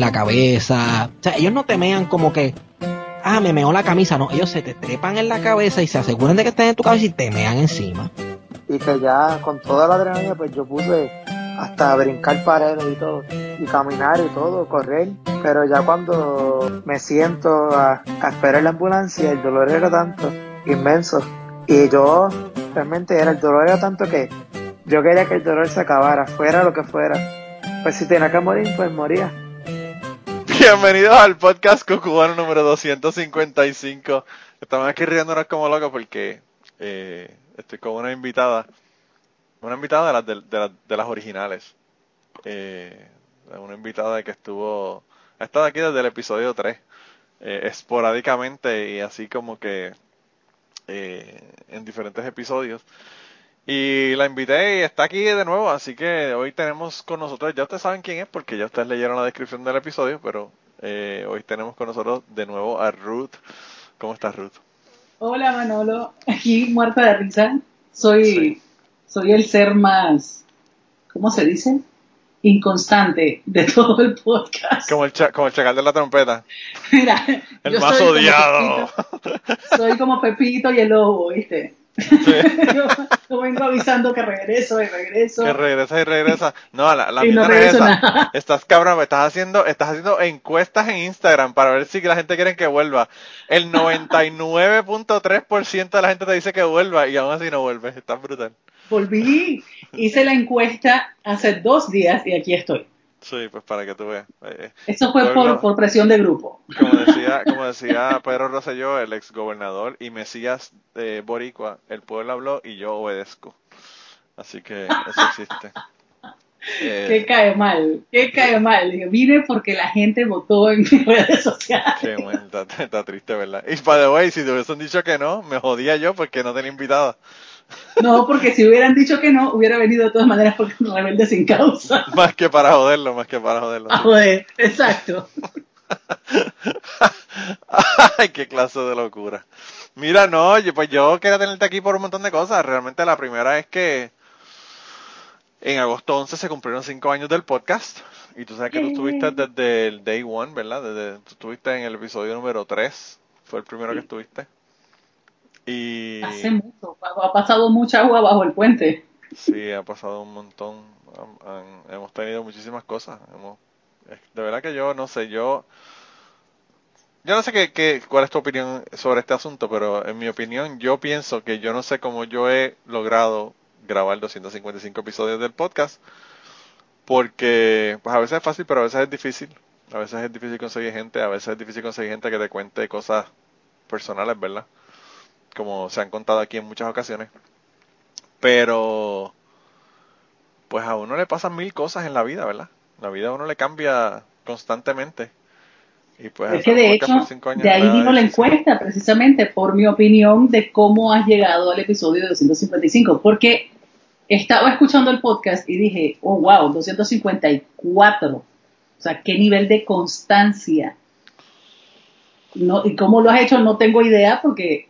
la cabeza. O sea, ellos no temean como que, ah, me meó la camisa. No, ellos se te trepan en la cabeza y se aseguran de que estén en tu cabeza y te mean encima. Y que ya con toda la adrenalina, pues yo puse hasta brincar paredes y todo, y caminar y todo, correr. Pero ya cuando me siento a, a esperar la ambulancia, el dolor era tanto, inmenso. Y yo realmente era, el dolor era tanto que yo quería que el dolor se acabara, fuera lo que fuera. Pues si tenía que morir, pues moría. Bienvenidos al podcast cubano número 255. Estamos aquí riéndonos como locos porque eh, estoy con una invitada, una invitada de las, de, las, de las originales. Eh, una invitada que estuvo, ha estado aquí desde el episodio 3, eh, esporádicamente y así como que eh, en diferentes episodios. Y la invité y está aquí de nuevo, así que hoy tenemos con nosotros, ya ustedes saben quién es porque ya ustedes leyeron la descripción del episodio, pero eh, hoy tenemos con nosotros de nuevo a Ruth. ¿Cómo estás Ruth? Hola Manolo, aquí muerta de risa. Soy, soy el ser más, ¿cómo se dice? Inconstante de todo el podcast. Como el, como el chacal de la trompeta. Mira, el más odiado. soy como Pepito y el lobo, ¿viste? yo, vengo avisando que regreso y regreso. Que regresa y regresa. No, la, la no regresa. Estás cabrón, estás haciendo, estás haciendo encuestas en Instagram para ver si la gente quiere que vuelva. El 99.3% de la gente te dice que vuelva y aún así no vuelve. Estás brutal. Volví, hice la encuesta hace dos días y aquí estoy. Sí, pues para que tú veas. Eh, Eso fue por, presión de grupo. Como decía, como decía Pedro Rosselló, el ex gobernador y Mesías de Boricua, el pueblo habló y yo obedezco. Así que eso existe. Eh, ¿Qué cae mal? ¿Qué cae mal? Digo, vine porque la gente votó en mis redes sociales. Qué bueno, está, triste, ¿verdad? Y by the way, si te hubiesen dicho que no, me jodía yo porque no tenía invitada. No, porque si hubieran dicho que no, hubiera venido de todas maneras porque rebelde sin causa. Más que para joderlo, más que para joderlo. A joder, exacto. Ay, qué clase de locura. Mira, no, pues yo quería tenerte aquí por un montón de cosas. Realmente la primera es que en agosto 11 se cumplieron cinco años del podcast. Y tú sabes que tú estuviste desde el day one, ¿verdad? Desde, tú estuviste en el episodio número 3. Fue el primero que estuviste. Y... Hace mucho, ha pasado mucha agua bajo el puente. Sí, ha pasado un montón. hemos tenido muchísimas cosas. de verdad que yo no sé, yo... Yo no sé qué, cuál es tu opinión sobre este asunto, pero en mi opinión yo pienso que yo no sé cómo yo he logrado grabar 255 episodios del podcast, porque pues a veces es fácil, pero a veces es difícil. A veces es difícil conseguir gente, a veces es difícil conseguir gente que te cuente cosas personales, ¿verdad? Como se han contado aquí en muchas ocasiones. Pero, pues a uno le pasan mil cosas en la vida, ¿verdad? La vida a uno le cambia constantemente. Y pues es que de hecho, de ahí vino la encuesta, precisamente por mi opinión de cómo has llegado al episodio 255. Porque estaba escuchando el podcast y dije, oh, wow, 254. O sea, qué nivel de constancia. No, y cómo lo has hecho no tengo idea porque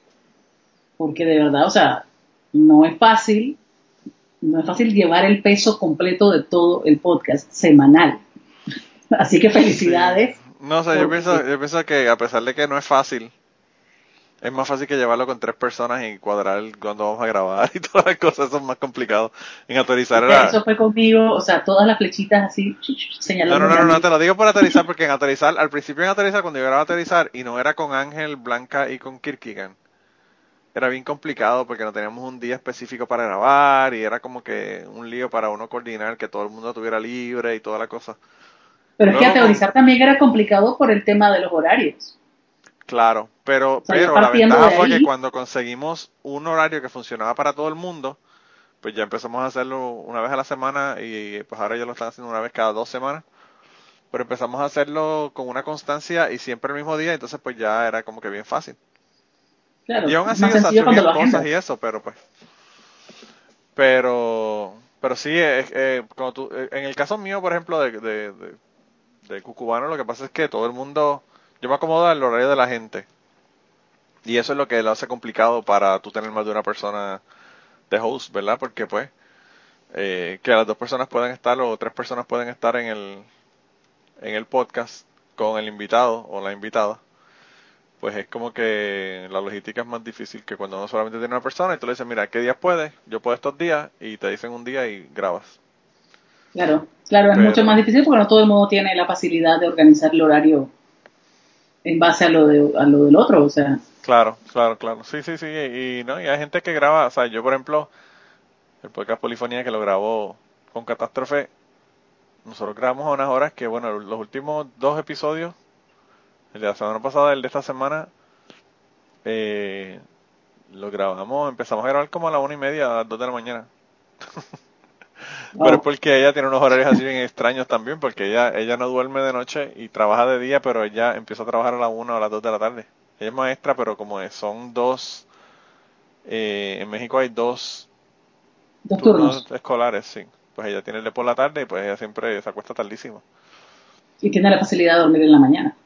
porque de verdad, o sea, no es fácil, no es fácil llevar el peso completo de todo el podcast semanal. Así que felicidades. No, o sea, yo pienso, yo pienso que a pesar de que no es fácil, es más fácil que llevarlo con tres personas y cuadrar cuando vamos a grabar y todas las cosas son más complicados. En autorizar Eso fue conmigo, o sea, todas las flechitas así señalando. No, no, no, no, te lo digo por autorizar porque en autorizar, al principio en autorizar, cuando yo grababa autorizar y no era con Ángel, Blanca y con Kirkigan, era bien complicado porque no teníamos un día específico para grabar y era como que un lío para uno coordinar que todo el mundo estuviera libre y toda la cosa. Pero es que aterrizar también era complicado por el tema de los horarios. Claro, pero, pero la ventaja fue que cuando conseguimos un horario que funcionaba para todo el mundo, pues ya empezamos a hacerlo una vez a la semana y pues ahora ya lo están haciendo una vez cada dos semanas. Pero empezamos a hacerlo con una constancia y siempre el mismo día, entonces pues ya era como que bien fácil y aún así, o cosas y eso, pero pues. Pero, pero sí, eh, tú, eh, en el caso mío, por ejemplo, de, de, de, Cucubano, lo que pasa es que todo el mundo, yo me acomodo al horario de la gente. Y eso es lo que lo hace complicado para tú tener más de una persona de host, ¿verdad? Porque pues, eh, que las dos personas pueden estar o tres personas pueden estar en el, en el podcast con el invitado o la invitada, pues es como que la logística es más difícil que cuando uno solamente tiene una persona y tú le dices, mira, ¿qué días puedes? Yo puedo estos días y te dicen un día y grabas. Claro, claro, es mucho más difícil porque no todo el mundo tiene la facilidad de organizar el horario en base a lo, de, a lo del otro, o sea. Claro, claro, claro. Sí, sí, sí. Y, ¿no? y hay gente que graba, o sea, yo por ejemplo, el podcast Polifonía que lo grabó con Catástrofe, nosotros grabamos a unas horas que, bueno, los últimos dos episodios, el de la semana pasada, el de esta semana, eh, lo grabamos, empezamos a grabar como a la una y media, a las dos de la mañana. Pero es porque ella tiene unos horarios así bien extraños también, porque ella, ella no duerme de noche y trabaja de día, pero ella empieza a trabajar a las una o a las dos de la tarde. Ella es maestra, pero como son dos, eh, en México hay dos, dos turnos escolares, sí. Pues ella tiene el de por la tarde y pues ella siempre se acuesta tardísimo. Y tiene la facilidad de dormir en la mañana.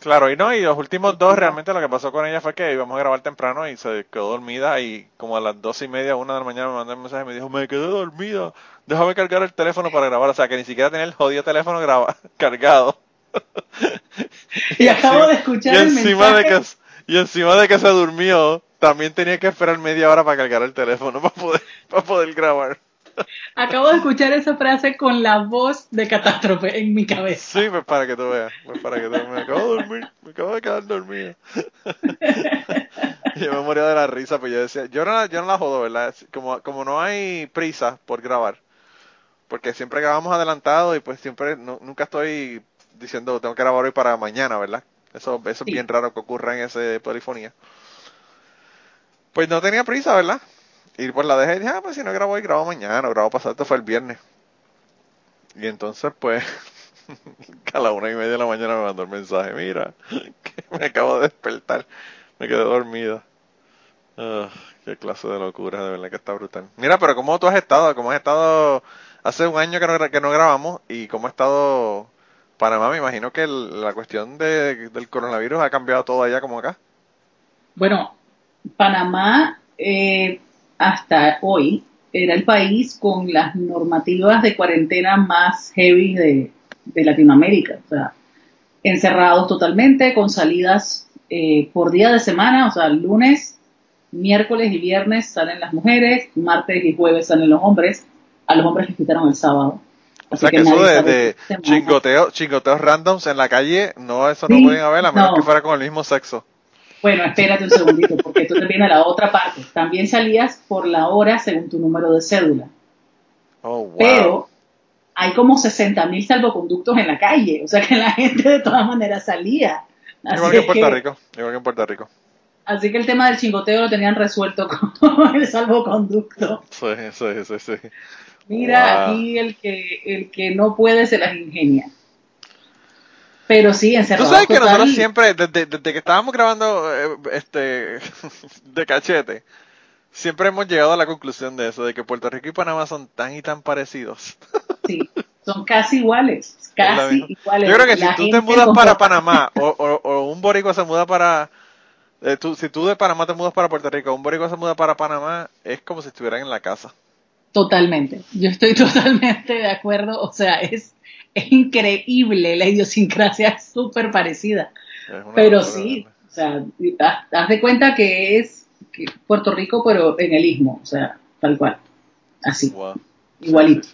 Claro, y no, y los últimos dos realmente lo que pasó con ella fue que íbamos a grabar temprano y se quedó dormida y como a las dos y media, una de la mañana me mandó un mensaje y me dijo, me quedé dormida, déjame cargar el teléfono para grabar, o sea que ni siquiera tenía el jodido teléfono graba cargado. y, acabo de escuchar y encima De que, y encima de que se durmió, también tenía que esperar media hora para cargar el teléfono para poder, para poder grabar. Acabo de escuchar esa frase con la voz de catástrofe en mi cabeza. Sí, pues para que tú veas, pues para que tú veas. Me acabo de dormir, me acabo de quedar dormido. yo me moría de la risa, pues yo decía, yo no, la, yo no la jodo, ¿verdad? Como, como no hay prisa por grabar, porque siempre grabamos adelantado y pues siempre, nunca estoy diciendo tengo que grabar hoy para mañana, ¿verdad? Eso, eso es bien raro que ocurra en ese polifonía. Pues no tenía prisa, ¿verdad? Y pues la dejé y dije, ah, pues si no grabo hoy, grabo mañana, grabo pasado, fue el viernes. Y entonces, pues, a la una y media de la mañana me mandó el mensaje, mira, que me acabo de despertar, me quedé dormida. Ah, qué clase de locura, de verdad que está brutal. Mira, pero ¿cómo tú has estado? ¿Cómo has estado? Hace un año que no, que no grabamos y ¿cómo ha estado Panamá? Me imagino que la cuestión de, del coronavirus ha cambiado todo allá como acá. Bueno, Panamá eh, hasta hoy era el país con las normativas de cuarentena más heavy de, Latinoamérica. O sea, encerrados totalmente, con salidas eh, por día de semana, o sea, lunes, miércoles y viernes salen las mujeres, martes y jueves salen los hombres, a los hombres les quitaron el sábado. o sea que, eso de, chingoteos randoms en la calle, no, eso no pueden haber, a menos que fuera con el mismo sexo. Bueno, espérate un segundito, porque tú te viene la otra parte. También salías por la hora según tu número de cédula. Oh, wow. Pero hay como 60 mil salvoconductos en la calle, o sea que la gente de todas maneras salía. igual que en Puerto Rico, igual que en Puerto Rico. Así que el tema del chingoteo lo tenían resuelto con el salvoconducto. Sí, sí, sí, sí. Mira, aquí el que, el que no puede se las ingenia. Pero sí, encerrado. Tú sabes que nosotros siempre, desde, que estábamos grabando eh, este de cachete, siempre hemos llegado a la conclusión de eso, de que Puerto Rico y Panamá son tan y tan parecidos. Sí, son casi iguales, casi iguales. Yo creo que si tú te mudas para Panamá o, o, un boricua se muda para... Eh, tú, si tú de Panamá te mudas para Puerto Rico, un boricua se muda para Panamá, es como si estuvieran en la casa. Totalmente, yo estoy totalmente de acuerdo, o sea, es es increíble, la idiosincrasia es súper parecida. pero sí, o sea, haz, de cuenta que es Puerto Rico, pero en el istmo, o sea, tal cual, así, igualito.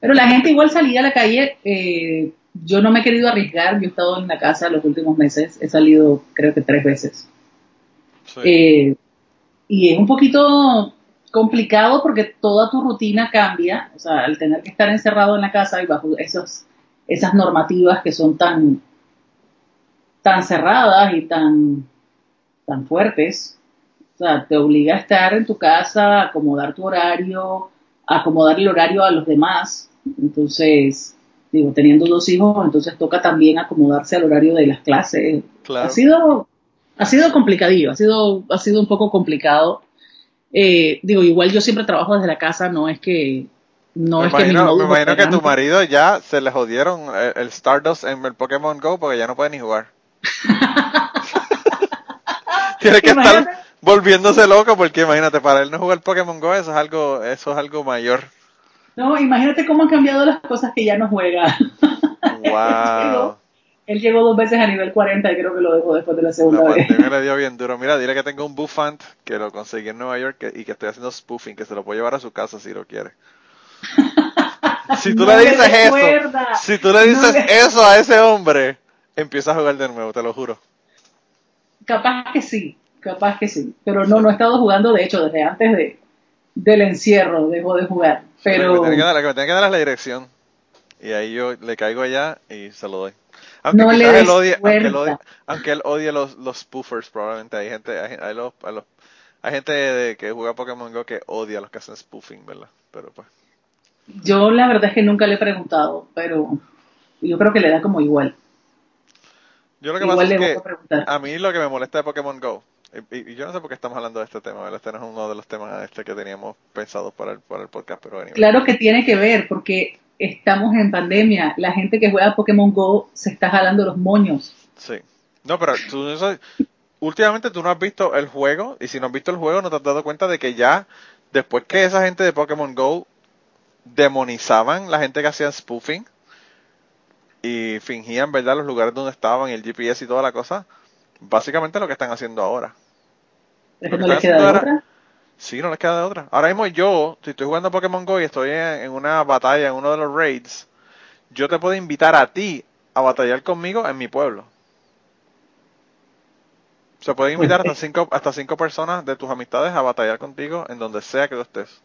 Pero la gente igual salía a la calle, eh, yo no me he querido arriesgar, yo he estado en la casa los últimos meses, he salido creo que tres veces. Eh, y es un poquito complicado porque toda tu rutina cambia, o sea, al tener que estar encerrado en la casa y bajo esos esas normativas que son tan, tan cerradas y tan, tan fuertes. O sea, te obliga a estar en tu casa, a acomodar tu horario, a acomodar el horario a los demás. Entonces, digo, teniendo dos hijos, entonces toca también acomodarse al horario de las clases. Ha sido, ha sido complicadillo, ha sido, ha sido un poco complicado. Eh, digo, igual yo siempre trabajo desde la casa, no es que no me es imagino, que me imagino que tu marido ya se le jodieron el, Stardust en el Pokémon Go porque ya no puede ni jugar. Tiene que estar volviéndose loco porque imagínate, para él no jugar Pokémon Go eso es algo, eso es algo mayor. No, imagínate cómo han cambiado las cosas que ya no juega. wow. él, llegó, dos veces a nivel 40 y creo que lo dejó después de la segunda la vez. me le dio bien duro. Mira, dile que tengo un buffant que lo conseguí en Nueva York y que estoy haciendo spoofing, que se lo puedo llevar a su casa si lo quiere. si tú le dices eso, si tú le dices eso a ese hombre, empieza a jugar de nuevo, te lo juro. Capaz que sí, capaz que sí. Pero no, no he estado jugando, de hecho, desde antes de, del encierro dejó de jugar. Pero... que me tiene que dar, la dirección. Y ahí yo le caigo allá y se lo doy. Aunque no le él odie, aunque, él odie, los, los spoofers, probablemente hay gente, hay, hay, los, hay gente de, que juega Pokémon Go que odia a los que hacen spoofing, ¿verdad? Pero pues. Yo la verdad es que nunca le he preguntado, pero yo creo que le da como igual. Yo lo que pasa es que a, mí lo que me molesta de Pokémon Go, y, yo no sé por qué estamos hablando de este tema, este no es uno de los temas este que teníamos pensados para el, para el podcast, pero Claro que tiene que ver, porque estamos en pandemia, la gente que juega Pokémon Go se está jalando los moños. Sí. No, pero tú, últimamente tú no has visto el juego, y si no has visto el juego no te has dado cuenta de que ya, después que esa gente de Pokémon Go demonizaban la gente que hacía spoofing y fingían, ¿verdad?, los lugares donde estaban, el GPS y toda la cosa. Básicamente lo que están haciendo ahora. no les queda de otra? Sí, no les queda de otra. Ahora mismo yo, si estoy jugando Pokémon Go y estoy en, una batalla, en uno de los raids, yo te puedo invitar a ti a batallar conmigo en mi pueblo. Se pueden invitar hasta cinco, hasta cinco personas de tus amistades a batallar contigo en donde sea que tú estés.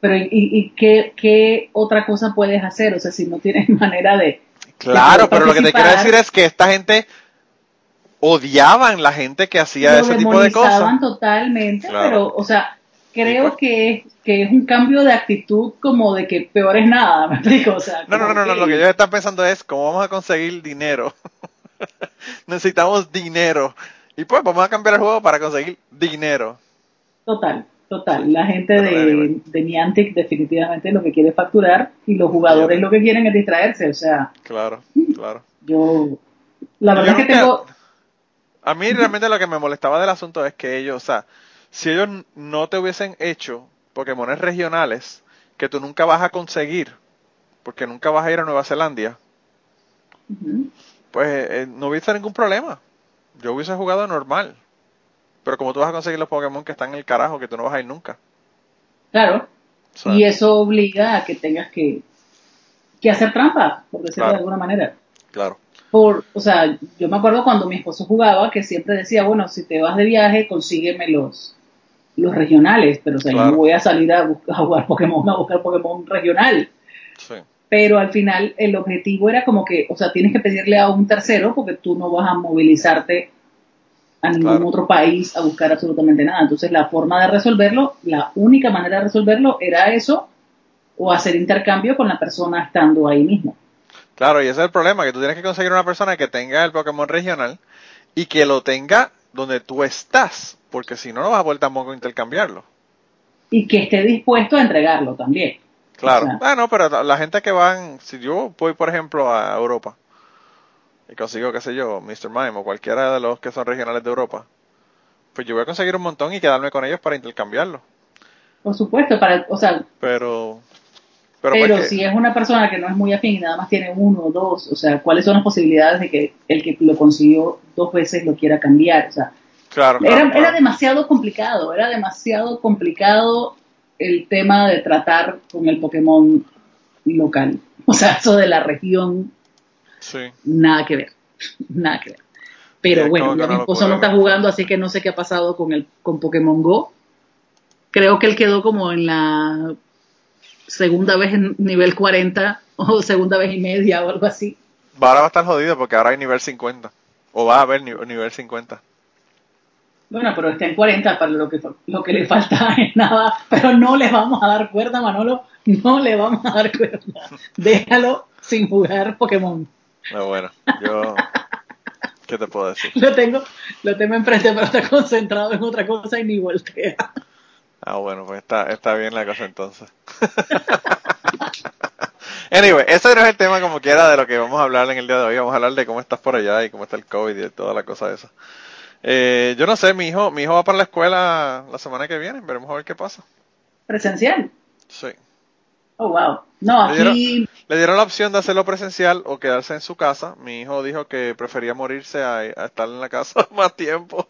Pero ¿y, y qué, qué, otra cosa puedes hacer? O sea, si no tienes manera de... Claro, pero lo que te quiero decir es que esta gente odiaban la gente que hacía ese tipo de cosas. totalmente, pero, o sea, creo pues. que, que es un cambio de actitud como de que peor es nada, me explico, o sea. No, no, no, no, lo que ellos están pensando es cómo vamos a conseguir dinero. Necesitamos dinero. Y pues vamos a cambiar el juego para conseguir dinero. Total. Total, la gente de, de Niantic definitivamente lo que quiere es facturar y los jugadores lo que quieren es distraerse, o sea. Claro, claro. Yo, la verdad es que tengo... A mí realmente lo que me molestaba del asunto es que ellos, o sea, si ellos no te hubiesen hecho Pokémones regionales que tú nunca vas a conseguir, porque nunca vas a ir a Nueva Zelanda, pues eh, no hubiese ningún problema. Yo hubiese jugado normal. Pero como tú vas a conseguir los Pokémon que están en el carajo, que tú no vas a ir nunca. Claro. y eso obliga a que tengas que, que hacer trampa, por decirlo de alguna manera. Claro. Por, o sea, yo me acuerdo cuando mi esposo jugaba que siempre decía, bueno, si te vas de viaje, consígueme los, los regionales, pero o sea, yo no voy a salir a, a, jugar Pokémon, a buscar Pokémon regional. Sí. Pero al final el objetivo era como que, o sea, tienes que pedirle a un tercero porque tú no vas a movilizarte a ningún otro país a buscar absolutamente nada. Entonces la forma de resolverlo, la única manera de resolverlo era eso o hacer intercambio con la persona estando ahí mismo. Claro, y ese es el problema, que tú tienes que conseguir una persona que tenga el Pokémon regional y que lo tenga donde tú estás, porque si no, no vas a poder tampoco intercambiarlo. Y que esté dispuesto a entregarlo también. Claro, bueno, ah, pero la gente que van, si yo voy, por ejemplo, a Europa, y consigo, qué sé yo, Mr. Mime o cualquiera de los que son regionales de Europa, pues yo voy a conseguir un montón y quedarme con ellos para intercambiarlo. Por supuesto, para, o sea, pero pero, pues si es una persona que no es muy afín y nada más tiene uno o dos, o sea, ¿cuáles son las posibilidades de que el que lo consiguió dos veces lo quiera cambiar? O sea, claro, era, era demasiado complicado, era demasiado complicado el tema de tratar con el Pokémon local. O sea, eso de la región Nada que ver, nada que ver. Pero bueno, mi esposo no está jugando, así que no sé qué ha pasado con el con Pokémon Go. Creo que él quedó como en la segunda vez en nivel 40 o segunda vez y media o algo así. Ahora va a estar jodido porque ahora hay nivel 50. O va a haber nivel 50. Bueno, pero está en 40 para lo que, lo que le falta es nada. Pero no le vamos a dar cuerda, Manolo. No le vamos a dar cuerda. Déjalo sin jugar Pokémon. No, bueno, yo. ¿Qué te puedo decir? Lo tengo, lo tengo enfrente, pero está concentrado en otra cosa y ni voltea. Ah, bueno, pues está, está bien la cosa entonces. anyway, ese no es el tema como quiera de lo que vamos a hablar en el día de hoy. Vamos a hablar de cómo estás por allá y cómo está el COVID y toda la cosa esa. Eh, yo no sé, mi hijo, mi hijo va para la escuela la semana que viene, veremos a ver qué pasa. ¿Presencial? Sí. Oh, wow. No, aquí le dieron la opción de hacerlo presencial o quedarse en su casa. Mi hijo dijo que prefería morirse a, estar en la casa más tiempo.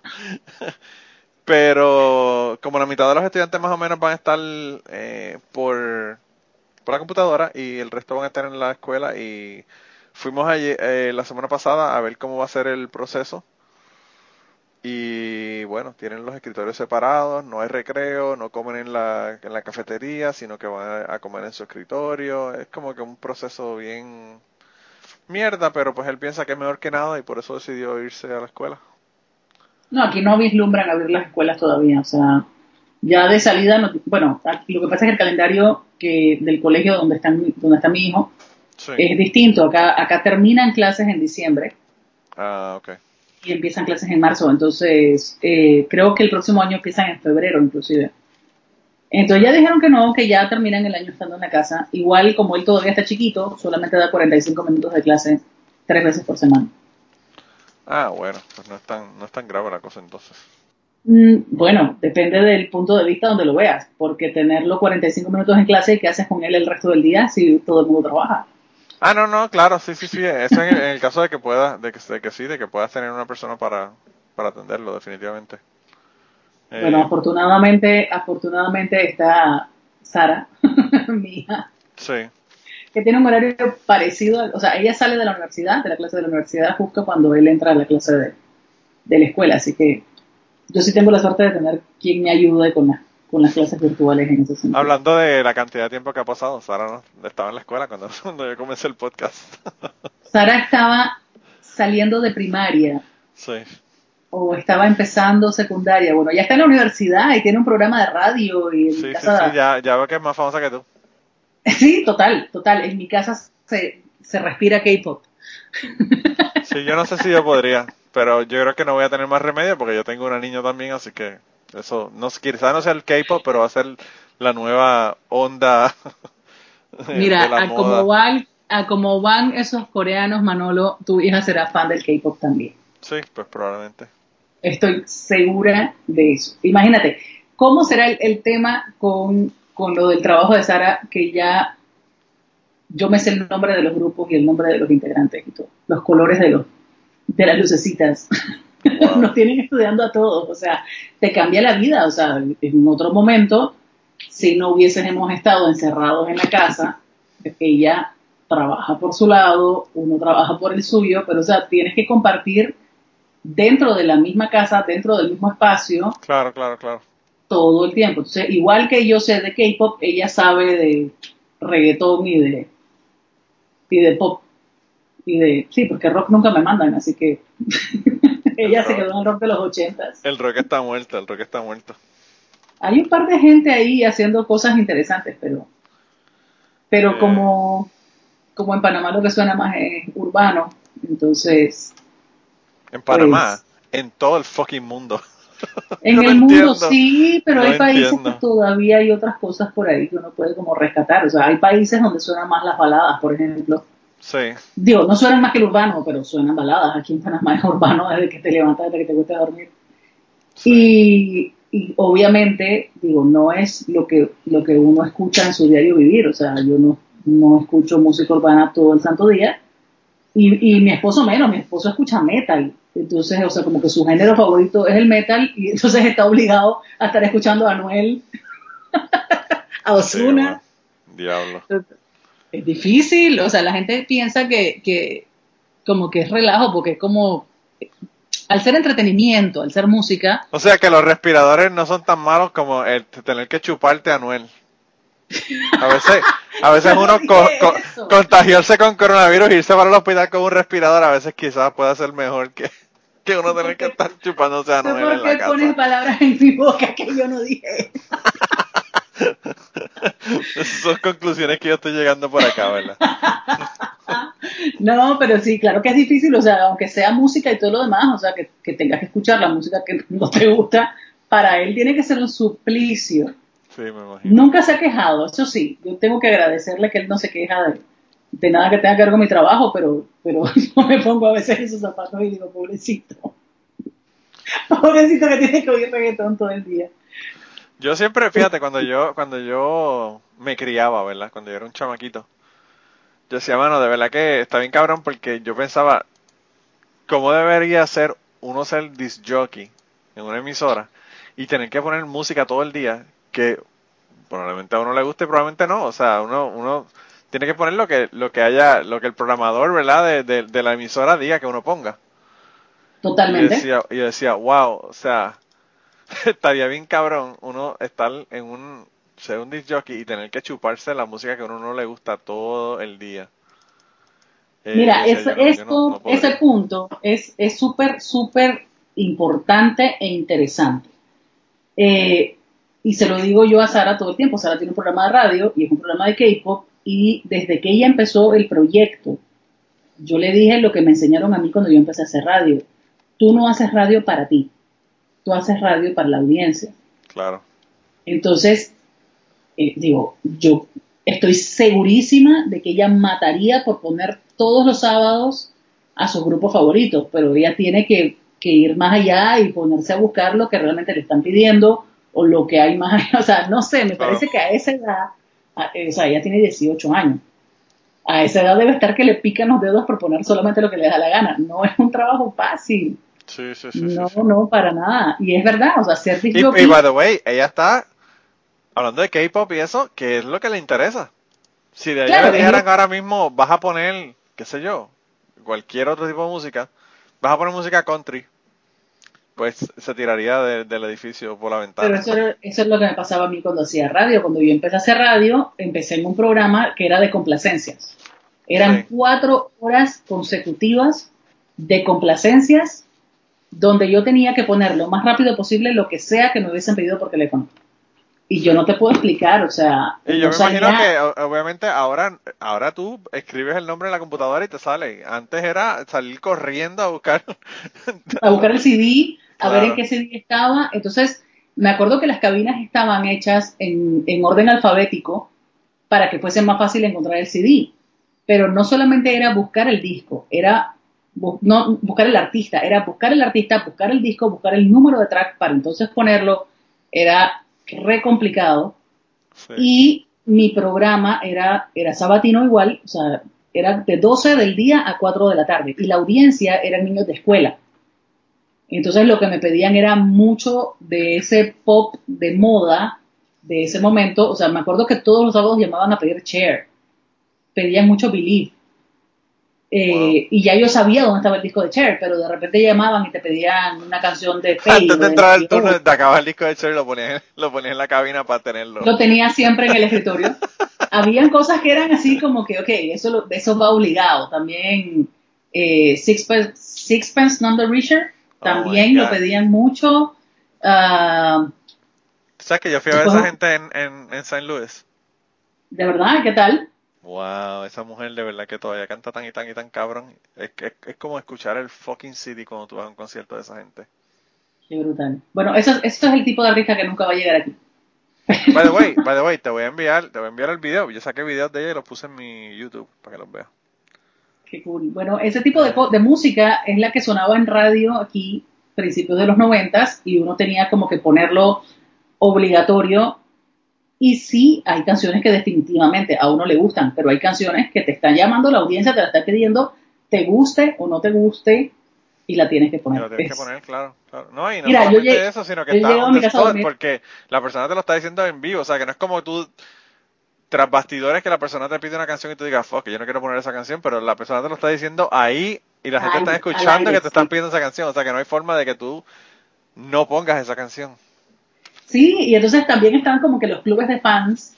Pero como la mitad de los estudiantes más o menos van a estar eh, por, la computadora y el resto van a estar en la escuela y fuimos allí eh, la semana pasada a ver cómo va a ser el proceso y bueno, tienen los escritorios separados, no hay recreo, no comen en la, en la cafetería, sino que van a, comer en su escritorio. Es como que un proceso bien mierda, pero pues él piensa que es mejor que nada y por eso decidió irse a la escuela. No, aquí no vislumbran abrir las escuelas todavía, o sea, ya de salida, bueno, lo que pasa es que el calendario que del colegio donde, están, donde está mi hijo es distinto. Acá, acá terminan clases en diciembre. Ah, ok y empiezan clases en marzo. Entonces, eh, creo que el próximo año empiezan en febrero inclusive. Entonces ya dijeron que no, que ya terminan el año estando en la casa. Igual como él todavía está chiquito, solamente da 45 minutos de clase tres veces por semana. Ah, bueno, pues no es tan, no es tan grave la cosa entonces. Mm, bueno, depende del punto de vista donde lo veas, porque tenerlo 45 minutos en clase, ¿qué haces con él el resto del día si todo el mundo trabaja? Ah, no, no, claro, sí, sí, sí. Eso en, el caso de que pueda, de que, de que sí, de que puedas tener una persona para, para atenderlo, definitivamente. Eh, bueno, afortunadamente, afortunadamente está Sara, mi hija. Sí. Que tiene un horario parecido, o sea, ella sale de la universidad, de la clase de la universidad, justo cuando él entra a la clase de, de la escuela, así que yo sí tengo la suerte de tener quien me ayude con la, con las clases virtuales en ese sentido. Hablando de la cantidad de tiempo que ha pasado, Sara estaba en la escuela cuando, cuando yo comencé el podcast. Sara estaba saliendo de primaria. Sí. O estaba empezando secundaria. Bueno, ya está en la universidad y tiene un programa de radio. Y sí, sí, sí, ya, ya veo que es más famosa que tú. Sí, total, total. En mi casa se, se respira K-pop. Sí, yo no sé si yo podría, pero yo creo que no voy a tener más remedio porque yo tengo una niña también, así que eso, no, quizás no sea el K-pop, pero va a ser la nueva onda. Mira, a como, van, a como van esos coreanos, Manolo, tu hija será fan del K-pop también. Sí, pues probablemente. Estoy segura de eso. Imagínate, ¿cómo será el, tema con, con lo del trabajo de Sara, que ya yo me sé el nombre de los grupos y el nombre de los integrantes y todo, los colores de los de las lucecitas. nos tienen estudiando a todos, o sea, te cambia la vida, o sea, en otro momento, si no hubiésemos estado encerrados en la casa, ella trabaja por su lado, uno trabaja por el suyo, pero o sea, tienes que compartir dentro de la misma casa, dentro del mismo espacio. Claro, claro, claro. Todo el tiempo. Entonces, igual que yo sé de K-pop, ella sabe de reggaetón y de y de pop y de sí, porque rock nunca me mandan, así que Ella se quedó en el rock de los ochentas. El rock está muerto, el rock está muerto. Hay un par de gente ahí haciendo cosas interesantes, pero pero eh. como como en Panamá lo que suena más es urbano, entonces en Panamá, pues, en todo el fucking mundo. En el mundo sí, pero hay países que todavía hay otras cosas por ahí que uno puede como rescatar. O sea, hay países donde suenan más las baladas, por ejemplo. Sí. Digo, no suenan más que el urbano, pero suenan baladas. Aquí en Panamá es urbano desde que te levantas, desde que te cuesta dormir. Y, obviamente, digo, no es lo que, lo que uno escucha en su diario vivir. O sea, yo no, no escucho música urbana todo el santo día. Y, y mi esposo menos, mi esposo escucha metal. Entonces, o sea, como que su género favorito es el metal y entonces está obligado a estar escuchando a Noel, a Osuna. diablo es difícil, o sea, la gente piensa que, que como que es relajo, porque es como, al ser entretenimiento, al ser música. O sea, que los respiradores no son tan malos como el tener que chuparte a Noel. A veces, a veces uno contagiarse con coronavirus y irse para el hospital con un respirador, a veces quizás pueda ser mejor que, que uno tener que estar chupándose a Noel en la casa. pones palabras en mi boca que yo no dije? Esas son conclusiones que yo estoy llegando por acá, ¿verdad? no, pero sí, claro que es difícil, o sea, aunque sea música y todo lo demás, o sea, que, tengas que escuchar la música que no te gusta, para él tiene que ser un suplicio. Sí, me imagino. Nunca se ha quejado, eso sí, yo tengo que agradecerle que él no se queja de, nada que tenga que ver con mi trabajo, pero, pero yo me pongo a veces esos zapatos y digo, pobrecito. Pobrecito que tiene que oír reggaetón todo el día. Yo siempre, fíjate, cuando yo, cuando yo me criaba, ¿verdad? Cuando yo era un chamaquito, yo decía, mano, de verdad que está bien cabrón porque yo pensaba, ¿cómo debería ser uno ser disc jockey en una emisora y tener que poner música todo el día que probablemente a uno le guste, probablemente no, o sea, uno, uno tiene que poner lo que, lo que haya, lo que el programador, ¿verdad? De, de, la emisora diga que uno ponga. Totalmente. Y decía, y decía, wow, o sea, estaría bien cabrón uno estar en un, ser un disc jockey y tener que chuparse la música que a uno no le gusta todo el día. Eh, Mira, esto, ese punto es súper, súper importante e interesante. Eh, y se lo digo yo a Sara todo el tiempo. Sara tiene un programa de radio y es un programa de K-pop. Y desde que ella empezó el proyecto, yo le dije lo que me enseñaron a mí cuando yo empecé a hacer radio. Tú no haces radio para ti, tú haces radio para la audiencia. Claro. Entonces, eh, digo, yo estoy segurísima de que ella mataría por poner todos los sábados a sus grupos favoritos, pero ella tiene que, que ir más allá y ponerse a buscar lo que realmente le están pidiendo o lo que hay más allá. O sea, no sé, me parece que a esa edad, o sea, ella tiene 18 años. A esa edad debe estar que le pican los dedos por poner solamente lo que le da la gana. No es un trabajo fácil. Sí, sí, sí. No, no, para nada. Y es verdad, o sea, ser y, y, by the way, ella está hablando de K-pop y eso, que es lo que le interesa. Si de ella le dijeran ahora mismo, vas a poner, qué sé yo, cualquier otro tipo de música, vas a poner música country, pues se tiraría del edificio por la ventana. Pero eso, eso, es lo que me pasaba a mí cuando hacía radio. Cuando yo empecé a hacer radio, empecé en un programa que era de complacencias. Eran cuatro horas consecutivas de complacencias donde yo tenía que poner lo más rápido posible lo que sea que me hubiesen pedido por teléfono y yo no te puedo explicar, o sea... Y yo me imagino que obviamente ahora, ahora tú escribes el nombre en la computadora y te sale. Antes era salir corriendo a buscar... a buscar el CD, a ver en qué CD estaba. Entonces, me acuerdo que las cabinas estaban hechas en, en orden alfabético para que fuese más fácil encontrar el CD. Pero no solamente era buscar el disco, era no buscar el artista, era buscar el artista, buscar el disco, buscar el número de track para entonces ponerlo. Era re complicado. Y mi programa era, era sabatino igual, o sea, era de 12 del día a 4 de la tarde. Y la audiencia eran niños de escuela. Entonces lo que me pedían era mucho de ese pop de moda de ese momento. O sea, me acuerdo que todos los sábados llamaban a pedir Cher. Pedían mucho Believe. Eh, y ya yo sabía dónde estaba el disco de Cher, pero de repente llamaban y te pedían una canción de Faye. Antes de entrar al turno, te acabas el disco de Cher y lo ponías, lo ponías en la cabina para tenerlo. Lo tenía siempre en el escritorio. Habían cosas que eran así como que, ok, eso, eso va obligado. También eh, Sixpence, Sixpence None the Richer, oh también lo pedían mucho. Uh, ¿Sabes que yo fui a ver a esa gente en, en, en St. Louis? ¿De verdad? ¿Qué tal? Wow, esa mujer de verdad que todavía canta tan y tan y tan cabrón. Es, es, es como escuchar el fucking CD cuando tú vas a un concierto de esa gente. Qué brutal. Bueno, eso, eso es el tipo de artista que nunca va a llegar aquí. By the way, by the way, te voy a enviar, te voy a enviar el video. Yo saqué videos de ella y los puse en mi YouTube para que los veas. Qué cool. Bueno, ese tipo de, de música es la que sonaba en radio aquí, principios de los noventas, y uno tenía como que ponerlo obligatorio y sí, hay canciones que definitivamente a uno le gustan, pero hay canciones que te están llamando la audiencia, te la está pidiendo, te guste o no te guste, y la tienes que poner. la tienes que poner, claro, claro. No, y no Mira, solamente eso, sino que está on the porque la persona te lo está diciendo en vivo, o sea, que no es como tú tras bastidores que la persona te pide una canción y tú digas, fuck, yo no quiero poner esa canción, pero la persona te lo está diciendo ahí y la gente está escuchando que te están pidiendo esa canción, o sea, que no hay forma de que tú no pongas esa canción. Sí, y entonces también están como que los clubes de fans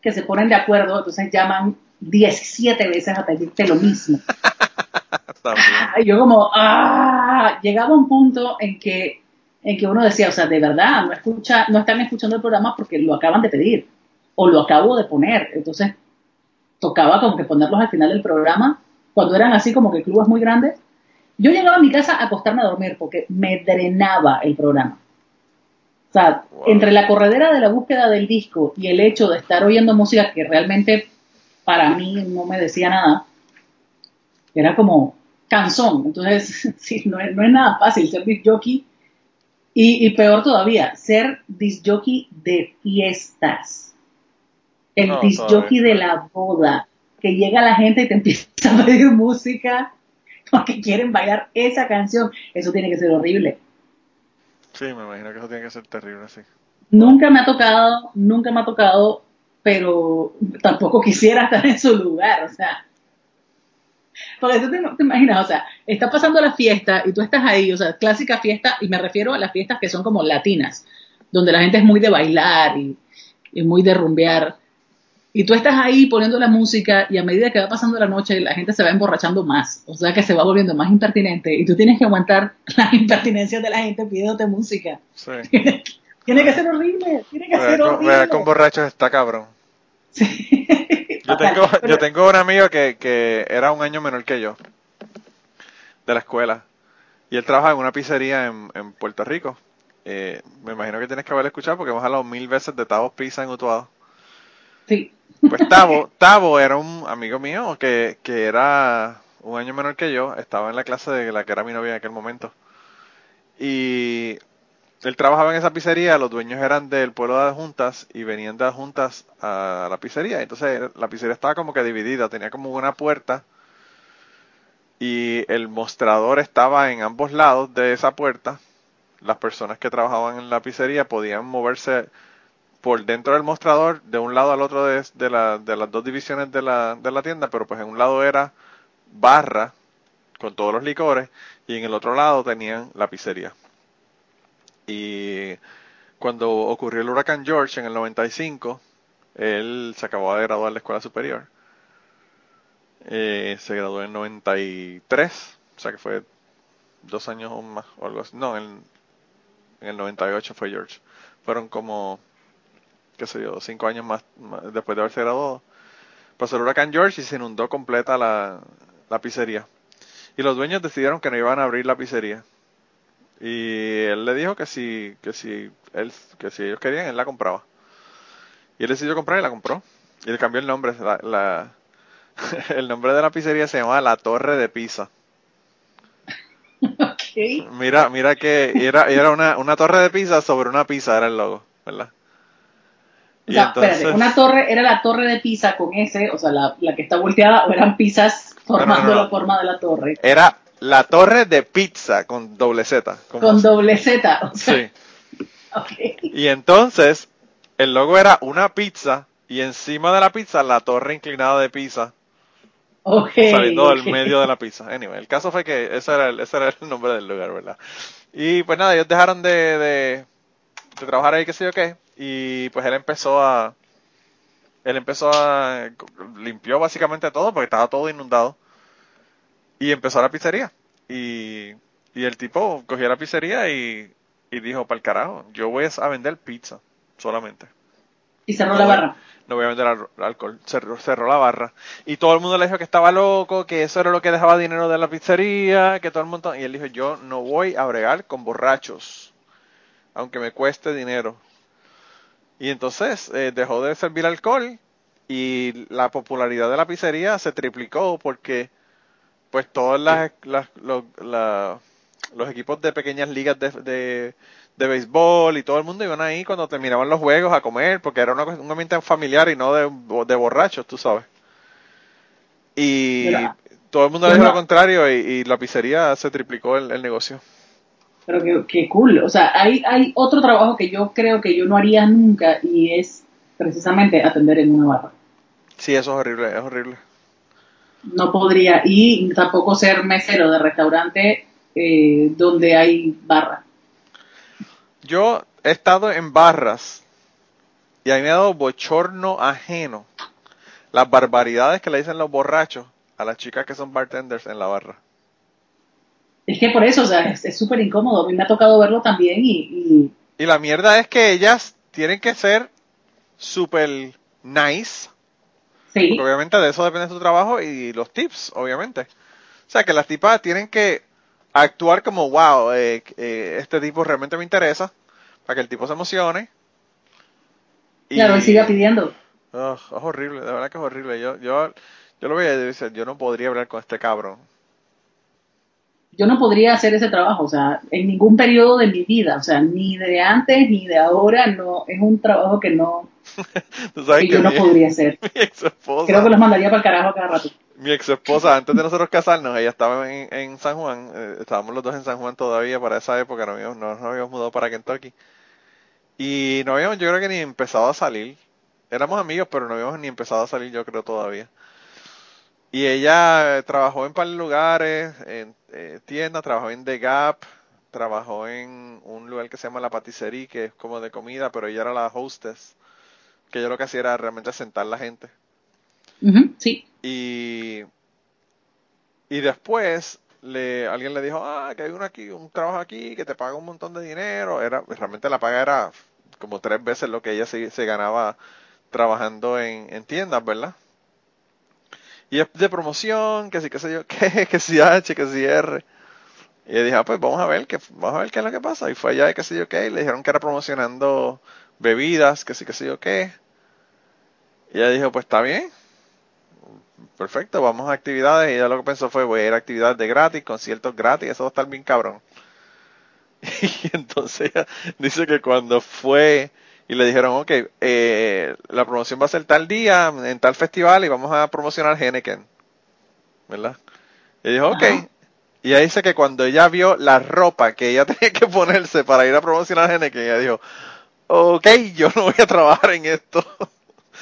que se ponen de acuerdo, entonces llaman 17 veces a pedirte lo mismo. y yo como, ah, llegaba un punto en que, en que uno decía, o sea, de verdad, no, escucha, no están escuchando el programa porque lo acaban de pedir o lo acabo de poner. Entonces, tocaba como que ponerlos al final del programa, cuando eran así como que clubes muy grandes. Yo llegaba a mi casa a acostarme a dormir porque me drenaba el programa. O sea, entre la corredera de la búsqueda del disco y el hecho de estar oyendo música que realmente para mí no me decía nada, era como canzón. Entonces, sí, no es, nada fácil ser disc jockey. Y, peor todavía, ser disc jockey de fiestas. El disc jockey de la boda. que llega la gente y te empieza a pedir música porque quieren bailar esa canción. Eso tiene que ser horrible. Sí, me imagino que eso tiene que ser terrible. Nunca me ha tocado, nunca me ha tocado, pero tampoco quisiera estar en su lugar, o sea. Porque tú te, te, imaginas, o sea, está pasando la fiesta y tú estás ahí, o sea, clásica fiesta, y me refiero a las fiestas que son como latinas, donde la gente es muy de bailar y, y muy de rumbear. Y tú estás ahí poniendo la música y a medida que va pasando la noche la gente se va emborrachando más, o sea que se va volviendo más impertinente y tú tienes que aguantar las impertinencias de la gente pidiéndote música. Sí. tiene que ser horrible, tiene que ser horrible. con borrachos está cabrón. Sí. Yo tengo, yo tengo un amigo que, que era un año menor que yo, de la escuela, y él trabaja en una pizzería en, en Puerto Rico. Eh, me imagino que tienes que haber escuchado porque hemos hablado mil veces de Tavo Pizza en Utuado. Sí. Pues Tavo, Tavo era un amigo mío que, que era un año menor que yo, estaba en la clase de la que era mi novia en aquel momento. Y él trabajaba en esa pizzería, los dueños eran del pueblo de Juntas y venían de Juntas a la pizzería. Entonces la pizzería estaba como que dividida, tenía como una puerta y el mostrador estaba en ambos lados de esa puerta. Las personas que trabajaban en la pizzería podían moverse por dentro del mostrador de un lado al otro de, la, de las dos divisiones de la, de la tienda, pero pues en un lado era barra con todos los licores y en el otro lado tenían la pizzería. Y cuando ocurrió el huracán George en el 95, él se acababa de graduar de la escuela superior. Eh, se graduó en el 93, o sea que fue dos años o más, o algo así. No, en, en el 98 fue George. Fueron como qué sé yo, cinco años más, después de haberse graduado, pasó el huracán George y se inundó completa la, la pizzería. Y los dueños decidieron que no iban a abrir la pizzería. Y él le dijo que si, que si, él, que si ellos querían, él la compraba. Y él decidió comprar y la compró. Y le cambió el nombre. La, el nombre de la pizzería se llamaba La Torre de Pizza. Mira, mira que era, era una, una torre de pizza sobre una pizza, era el logo, ¿verdad? O sea, espérate, una torre, ¿era la torre de pizza con ese, o sea, la, la que está volteada, o eran pizzas formando la forma de la torre? Era la torre de pizza con doble Z. Con doble Z, o sea. Sí. Okay. Y entonces, el logo era una pizza y encima de la pizza la torre inclinada de pizza. Okay, saliendo del medio de la pizza. Anyway, el caso fue que ese era el, ese era el nombre del lugar, ¿verdad? Y pues nada, ellos dejaron de, de, de trabajar ahí, qué sé yo qué y pues él empezó a él empezó a limpió básicamente todo porque estaba todo inundado y empezó la pizzería. Y, y el tipo cogió la pizzería y, y dijo para el carajo yo voy a vender pizza solamente y cerró la barra. No voy a vender alcohol. Cerró, cerró la barra. Y todo el mundo le dijo que estaba loco que eso era lo que dejaba dinero de la pizzería que todo el mundo y él dijo yo no voy a bregar con borrachos aunque me cueste dinero y entonces eh, dejó de servir alcohol y la popularidad de la pizzería se triplicó porque pues todos las, los equipos de pequeñas ligas de, de, de, béisbol y todo el mundo iban ahí cuando terminaban los juegos a comer porque era un ambiente familiar y no de, de borrachos, tú sabes. Y todo el mundo le dijo lo contrario y, la pizzería se triplicó el negocio. Pero qué, cool. O sea, hay, hay otro trabajo que yo creo que yo no haría nunca y es precisamente atender en una barra. Sí, eso es horrible, es horrible. No podría. Y tampoco ser mesero de restaurante eh, donde hay barra. Yo he estado en barras y a mí me ha dado bochorno ajeno las barbaridades que le dicen los borrachos a las chicas que son bartenders en la barra. Es que por eso, o sea, es súper incómodo. A mí me ha tocado verlo también y, y... la mierda es que ellas tienen que ser súper nice. Sí. Porque obviamente de eso depende su trabajo y los tips, obviamente. O sea, que las tipas tienen que actuar como, wow, eh, eh, este tipo realmente me interesa, para que el tipo se emocione. Y, claro, y siga pidiendo. es horrible, de verdad que es horrible. Yo, yo, yo lo veía y decía, yo no podría hablar con este cabrón. Yo no podría hacer ese trabajo, o sea, en ningún periodo de mi vida, o sea, ni de antes ni de ahora, no, es un trabajo que no, que yo no podría hacer. Creo que los mandaría para el carajo cada rato. Mi ex esposa, antes de nosotros casarnos, ella estaba en, San Juan, eh, estábamos los dos en San Juan todavía para esa época, no, habíamos, no nos habíamos mudado para Kentucky. Y no habíamos, yo creo que ni empezado a salir. Éramos amigos, pero no habíamos ni empezado a salir, yo creo, todavía. Y ella eh, trabajó en par de lugares, en eh, tiendas, trabajó en The Gap, trabajó en un lugar que se llama La Patisserie, que es como de comida, pero ella era la hostess, que yo lo que hacía era realmente sentar la gente. sí. Y, y después le, alguien le dijo, ah, que hay uno aquí, un trabajo aquí que te paga un montón de dinero. Era, realmente la paga era como tres veces lo que ella se, se ganaba trabajando en, en tiendas, ¿verdad? Y es de promoción, que sí, qué sé yo, que, que si H, que si R. Y ella dije, ah, pues vamos a ver qué, vamos a ver qué es lo que pasa. Y fue allá de qué sé yo qué, le dijeron que era promocionando bebidas, que sí, qué sé yo qué. Y ella dijo, pues está bien. Perfecto, vamos a actividades. Y ella lo que pensó fue, voy a ir a actividades de gratis, conciertos gratis, eso va a estar bien cabrón. Y entonces ella dice que cuando fue y le dijeron, ok, eh, la promoción va a ser tal día, en tal festival, y vamos a promocionar Henneken. ¿Verdad? Y dijo, ok. Y ahí dice que cuando ella vio la ropa que ella tenía que ponerse para ir a promocionar Henneken, ella dijo, ok, yo no voy a trabajar en esto.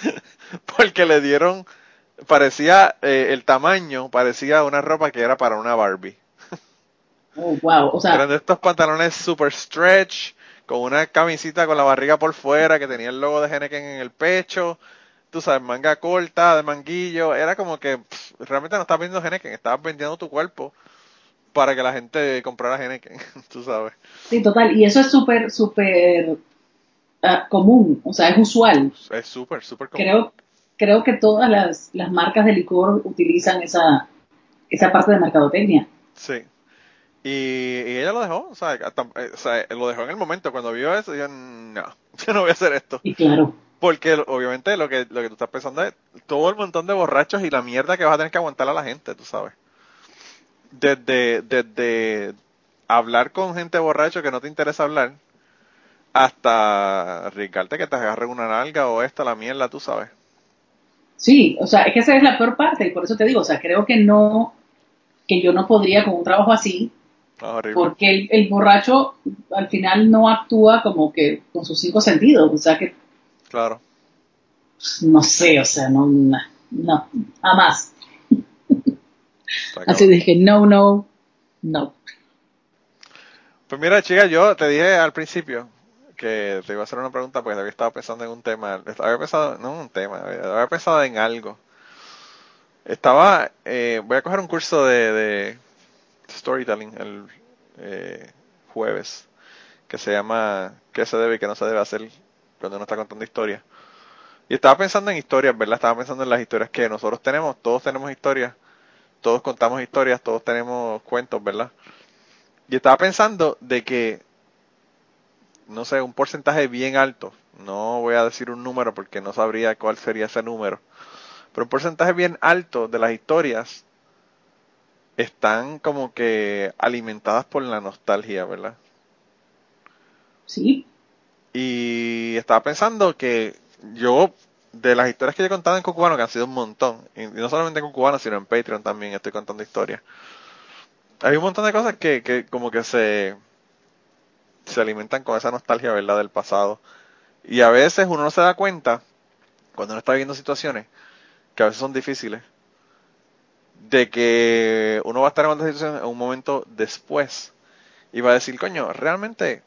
Porque le dieron, parecía, eh, el tamaño, parecía una ropa que era para una Barbie. Oh, wow. O sea, eran estos pantalones super stretch, con una camisita con la barriga por fuera que tenía el logo de Henneken en el pecho, tú sabes, manga corta, de manguillo, era como que realmente no estabas vendiendo Henneken, estabas vendiendo tu cuerpo para que la gente comprara Henneken, tú sabes. Sí, total, y eso es súper, súper ah, común, o sea, es usual. Es súper, súper común. Creo, creo que todas las, las marcas de licor utilizan esa, esa parte de mercadotecnia. Sí. Y, ella lo dejó, o sea, eh, o sea, lo dejó en el momento. Cuando vio eso, yo, no, yo no voy a hacer esto. Y claro. Porque obviamente lo que, lo que tú estás pensando es todo el montón de borrachos y la mierda que vas a tener que aguantar a la gente, tú sabes. Desde, desde hablar con gente borracho que no te interesa hablar, hasta arriesgarte que te agarre una nalga o esta, la mierda, tú sabes. Sí, o sea, es que esa es la peor parte y por eso te digo, o sea, creo que no, que yo no podría con un trabajo así porque el, borracho al final no actúa como que con sus cinco sentidos, o sea que... Claro. No sé, o sea, no, no, jamás. Así dije, no, no, no. Pues mira, chica, yo te dije al principio que te iba a hacer una pregunta porque había estado pensando en un tema, había pensado, no un tema, había pensado en algo. Estaba, eh, voy a coger un curso de storytelling el eh, jueves que se llama ¿Qué se debe y qué no se debe hacer cuando uno está contando historias? Y estaba pensando en historias, ¿verdad? Estaba pensando en las historias que nosotros tenemos, todos tenemos historias, todos contamos historias, todos tenemos cuentos, ¿verdad? Y estaba pensando de que, no sé, un porcentaje bien alto, no voy a decir un número porque no sabría cuál sería ese número, pero un porcentaje bien alto de las historias están como que alimentadas por la nostalgia, ¿verdad? Sí. Y estaba pensando que yo, de las historias que yo he contado en Cucubano, que han sido un montón, y no solamente en Cucubano, sino en Patreon también estoy contando historias, hay un montón de cosas que, que como que se, se alimentan con esa nostalgia, ¿verdad?, del pasado. Y a veces uno no se da cuenta, cuando uno está viviendo situaciones, que a veces son difíciles, de que uno va a estar en una situación en un momento después y va a decir, coño, realmente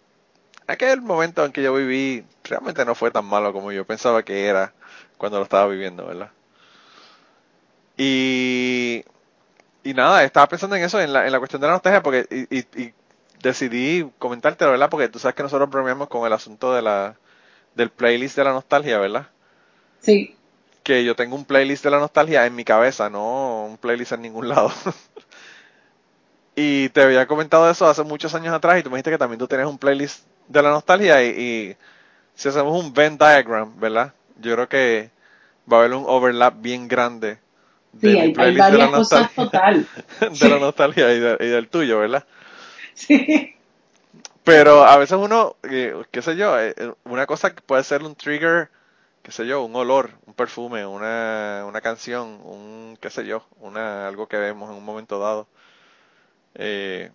aquel momento en que yo viví realmente no fue tan malo como yo pensaba que era cuando lo estaba viviendo, ¿verdad? Y, y nada, estaba pensando en eso, en la, en la cuestión de la nostalgia, porque y, y, decidí comentártelo, ¿verdad? Porque tú sabes que nosotros bromeamos con el asunto de la, del playlist de la nostalgia, ¿verdad? Sí que yo tengo un playlist de la nostalgia en mi cabeza, no un playlist en ningún lado. y te había comentado eso hace muchos años atrás y tú me dijiste que también tú tienes un playlist de la nostalgia y, si hacemos un Venn diagram, ¿verdad? Yo creo que va a haber un overlap bien grande sí, hay, varias cosas total. de la nostalgia y, del tuyo, ¿verdad? Sí. Pero a veces uno, eh, qué sé yo, eh, eh, una cosa que puede ser un trigger, qué sé yo, un olor, un perfume, una, una canción, un, qué sé yo, una, algo que vemos en un momento dado. Eh,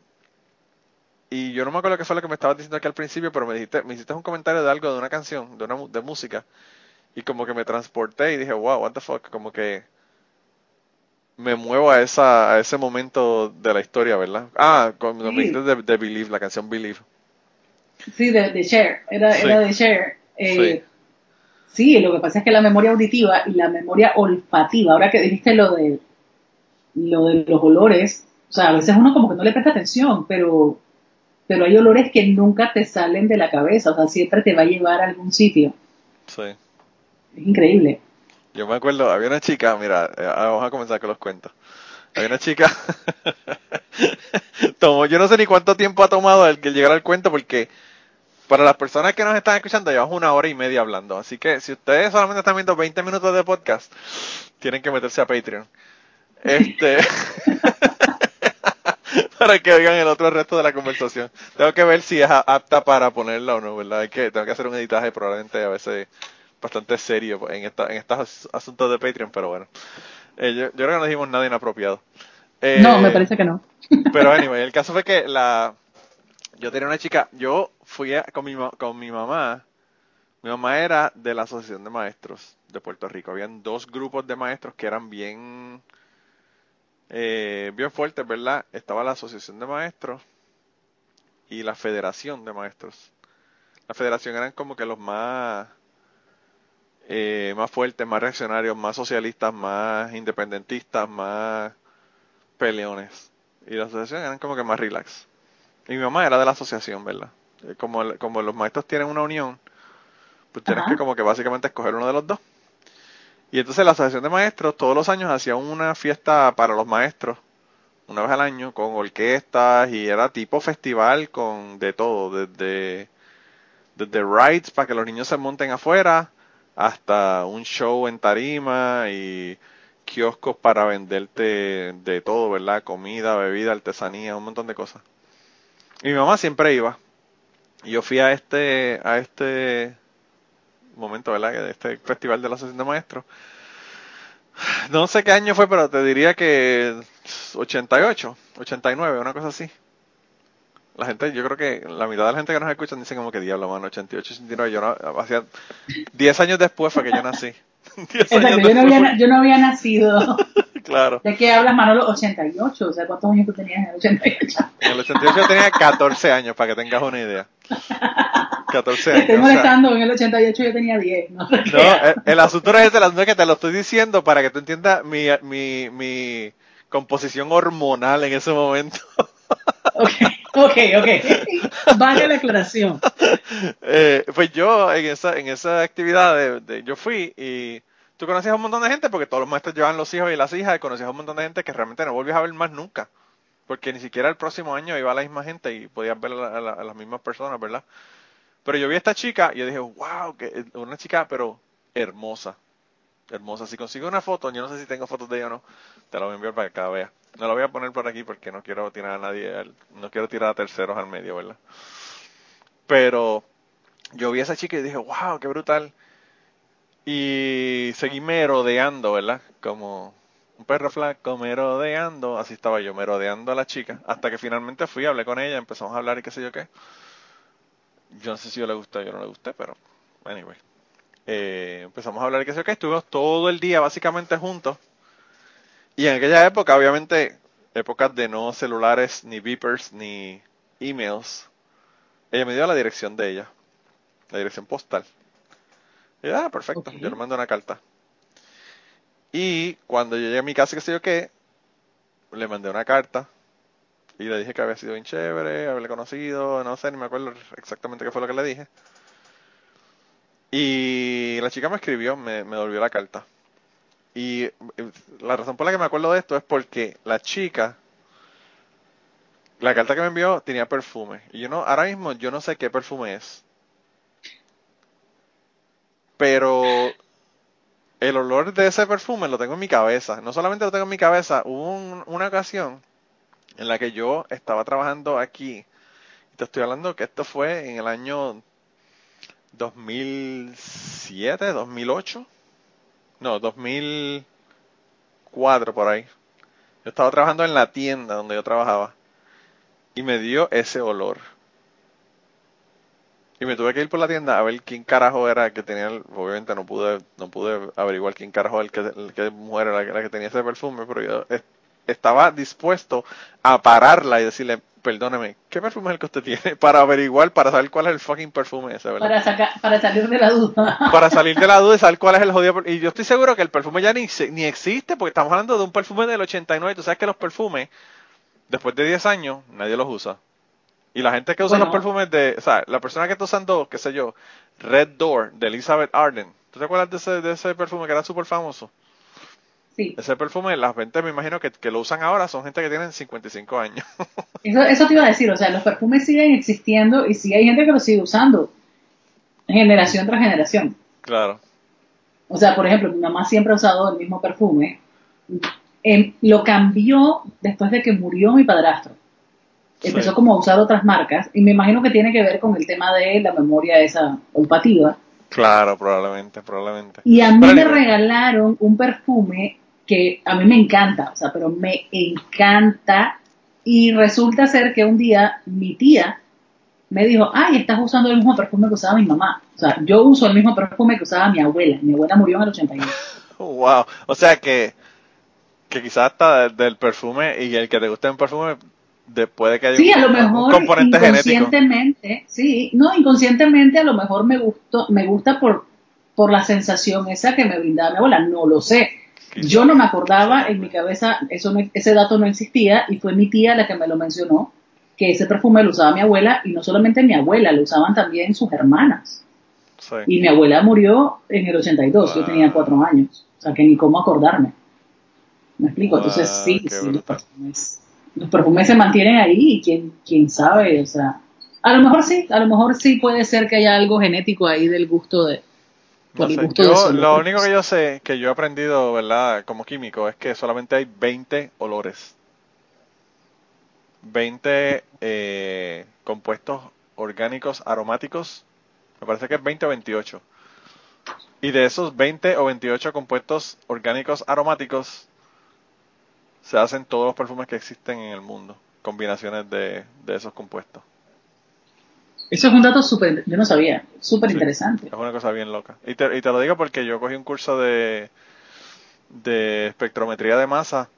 y yo no me acuerdo qué fue lo que me estabas diciendo aquí al principio, pero me dijiste, me hiciste un comentario de algo, de una canción, de una de música, y como que me transporté y dije, wow, what the fuck, como que me muevo a esa a ese momento de la historia, ¿verdad? Ah, cuando me dijiste de, Believe, la canción Believe. Sí, de, de Cher, era, era de Cher. Eh, sí. Sí, lo que pasa es que la memoria auditiva y la memoria olfativa, ahora que dijiste lo de lo de los olores, o sea, a veces uno como que no le presta atención, pero pero hay olores que nunca te salen de la cabeza, o sea, siempre te va a llevar a algún sitio. Sí. Es increíble. Yo me acuerdo, había una chica, mira, eh, vamos a comenzar con los cuentos. Había una chica, tomó, yo no sé ni cuánto tiempo ha tomado el que llegara al cuento, porque para las personas que nos están escuchando, llevamos una hora y media hablando. Así que si ustedes solamente están viendo 20 minutos de podcast, tienen que meterse a Patreon. Este. para que oigan el otro resto de la conversación. Tengo que ver si es apta para ponerla o no, ¿verdad? Hay que, tengo que hacer un editaje probablemente a veces bastante serio en, esta, en estos asuntos de Patreon, pero bueno. Eh, yo, creo que no dijimos nada inapropiado. Eh, no, me parece que no. pero anyway, el caso fue que la yo tenía una chica, yo fui con, mi, con mi mamá, mi mamá era de la Asociación de Maestros de Puerto Rico. Habían dos grupos de maestros que eran bien eh, bien fuerte, ¿verdad? Estaba la Asociación de Maestros y la Federación de Maestros. La Federación eran como que los más eh, más fuertes, más reaccionarios, más socialistas, más independentistas, más peleones. Y la asociación eran como que más relax. Y mi mamá era de la asociación, ¿verdad? Eh, como, como los maestros tienen una unión, pues tienes que como que básicamente escoger uno de los dos. Y entonces la Asociación de Maestros todos los años hacía una fiesta para los maestros, una vez al año, con orquestas y era tipo festival con de todo, desde, desde rides para que los niños se monten afuera, hasta un show en tarima y kioscos para venderte de todo, ¿verdad? Comida, bebida, artesanía, un montón de cosas. Y mi mamá siempre iba. Yo fui a este, a este momento, ¿verdad? De este festival de la Asociación de Maestros. No sé qué año fue, pero te diría que 88, 89, una cosa así. La gente, yo creo que la mitad de la gente que nos escucha dice como que diablo, mano, 88, 89. Yo no, hacía 10 años después fue que yo nací. Exacto, yo no, había, yo no había nacido. claro. ¿De qué hablas, Manolo? 88, o sea, ¿cuántos años tú tenías en el 88? En el 88 yo tenía 14 años, para que tengas una idea. 14 años. Estoy molestando, en el 88 yo tenía 10. No, no el, asunto es ese, el asunto es que te lo estoy diciendo para que tú entiendas mi, mi, mi composición hormonal en ese momento. ok, ok, ok. Vale la aclaración. Eh, pues yo en esa, en esa actividad de, yo fui y tú conocías a un montón de gente porque todos los maestros llevan los hijos y las hijas y conocías a un montón de gente que realmente no volvías a ver más nunca. Porque ni siquiera el próximo año iba a la misma gente y podías ver a las mismas personas, ¿verdad? Pero yo vi a esta chica y yo dije, wow, que una chica, pero hermosa. Hermosa. Si consigo una foto, yo no sé si tengo fotos de ella o no, te la voy a enviar para que la vea. No la voy a poner por aquí porque no quiero tirar a nadie, no quiero tirar a terceros al medio, ¿verdad? Pero yo vi a esa chica y dije, wow, qué brutal. Y seguí merodeando, ¿verdad? Como un perro flaco merodeando. Así estaba yo, merodeando a la chica. Hasta que finalmente fui, hablé con ella, empezamos a hablar y qué sé yo qué. Yo no sé si yo le gusté o yo no le gusté, pero anyway. Eh, empezamos a hablar de que sé que estuvimos todo el día básicamente juntos. Y en aquella época, obviamente, épocas de no celulares, ni beepers, ni emails, ella me dio la dirección de ella, la dirección postal. Y ah, perfecto, yo le mando una carta. Y cuando yo llegué a mi casa, que sé yo qué, le mandé una carta y le dije que había sido bien chévere, haberle conocido, no sé, ni me acuerdo exactamente qué fue lo que le dije. Y la chica me escribió, me, me devolvió la carta. Y eh, la razón por la que me acuerdo de esto es porque la chica, la carta que me envió tenía perfume. Y yo no, ahora mismo yo no sé qué perfume es. Pero el olor de ese perfume lo tengo en mi cabeza. No solamente lo tengo en mi cabeza, hubo una ocasión en la que yo estaba trabajando aquí. Te estoy hablando que esto fue en el año 2007, 2008. No, 2004 por ahí. Yo estaba trabajando en la tienda donde yo trabajaba y me dio ese olor. Y me tuve que ir por la tienda a ver quién carajo era que tenía, obviamente no pude no pude averiguar quién carajo el que, el que mujer era la que tenía ese perfume, pero yo estaba dispuesto a pararla y decirle, perdóneme, ¿qué perfume es el que usted tiene? Para averiguar, para saber cuál es el fucking perfume ese, ¿verdad? Para, para salir de la duda. Para salir de la duda y saber cuál es el jodido. Y yo estoy seguro que el perfume ya ni, ni existe, porque estamos hablando de un perfume del 89. Tú sabes que los perfumes, después de 10 años, nadie los usa. Y la gente que usa los perfumes de, o sea, la persona que está usando, qué sé yo, Red Door de Elizabeth Arden. ¿Tú te acuerdas de ese, de ese perfume que era súper famoso? Ese perfume, las ventas me imagino que, lo usan ahora son gente que tienen 55 años. eso, eso te iba a decir, o sea, los perfumes siguen existiendo y sí hay gente que los sigue usando, generación tras generación. Claro. O sea, por ejemplo, mi mamá siempre ha usado el mismo perfume. Em, lo cambió después de que murió mi padrastro. Empezó como a usar otras marcas y me imagino que tiene que ver con el tema de la memoria esa olfativa. Claro, probablemente, probablemente. Y a mí me regalaron un perfume que a mí me encanta, o sea, pero me encanta. Y resulta ser que un día mi tía me dijo, ay, estás usando el mismo perfume que usaba mi mamá. O sea, yo uso el mismo perfume que usaba mi abuela. Mi abuela murió en el 81. Wow, o sea que, que quizás hasta del perfume y el que te guste un perfume después de que haya sí, a lo mejor inconscientemente, sí, no, inconscientemente a lo mejor me gustó, me gusta por, por la sensación esa que me brindaba mi abuela, no lo sé, yo no me acordaba, en mi cabeza eso ese dato no existía y fue mi tía la que me lo mencionó, que ese perfume lo usaba mi abuela y no solamente mi abuela, lo usaban también sus hermanas. Y mi abuela murió en el 82, yo tenía cuatro años, o sea que ni cómo acordarme. ¿Me explico? Entonces sí, sí, los perfumes, los perfumes se mantienen ahí y quién, quién sabe, o sea, a lo mejor sí, a lo mejor sí puede ser que haya algo genético ahí del gusto de, lo único que yo sé, que yo he aprendido, ¿verdad? Como químico, es que solamente hay 20 olores. 20 eh, compuestos orgánicos aromáticos. Me parece que es 20 o 28. Y de esos 20 o 28 compuestos orgánicos aromáticos, se hacen todos los perfumes que existen en el mundo. Combinaciones de esos compuestos. Eso es un dato súper, yo no sabía, súper interesante. Es una cosa bien loca. Y te, y te lo digo porque yo cogí un curso de, de espectrometría de masa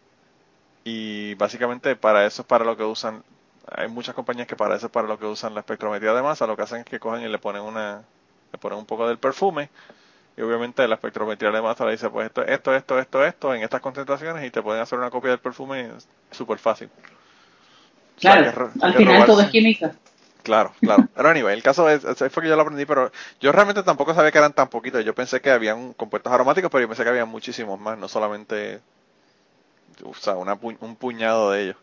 y básicamente para eso es para lo que usan, hay muchas compañías que para eso es para lo que usan la espectrometría de masa, lo que hacen es que cogen y le ponen una, le ponen un poco del perfume y obviamente la espectrometría de masa le dice pues esto, esto, esto, esto, esto en estas concentraciones y te pueden hacer una copia del perfume súper fácil. Claro, al final todo es química. Claro, claro. Pero anyway, el caso es, fue que yo lo aprendí, pero yo realmente tampoco sabía que eran tan poquitos. Yo pensé que habían compuestos aromáticos, pero yo pensé que había muchísimos más, no solamente, o sea, un puñado de ellos.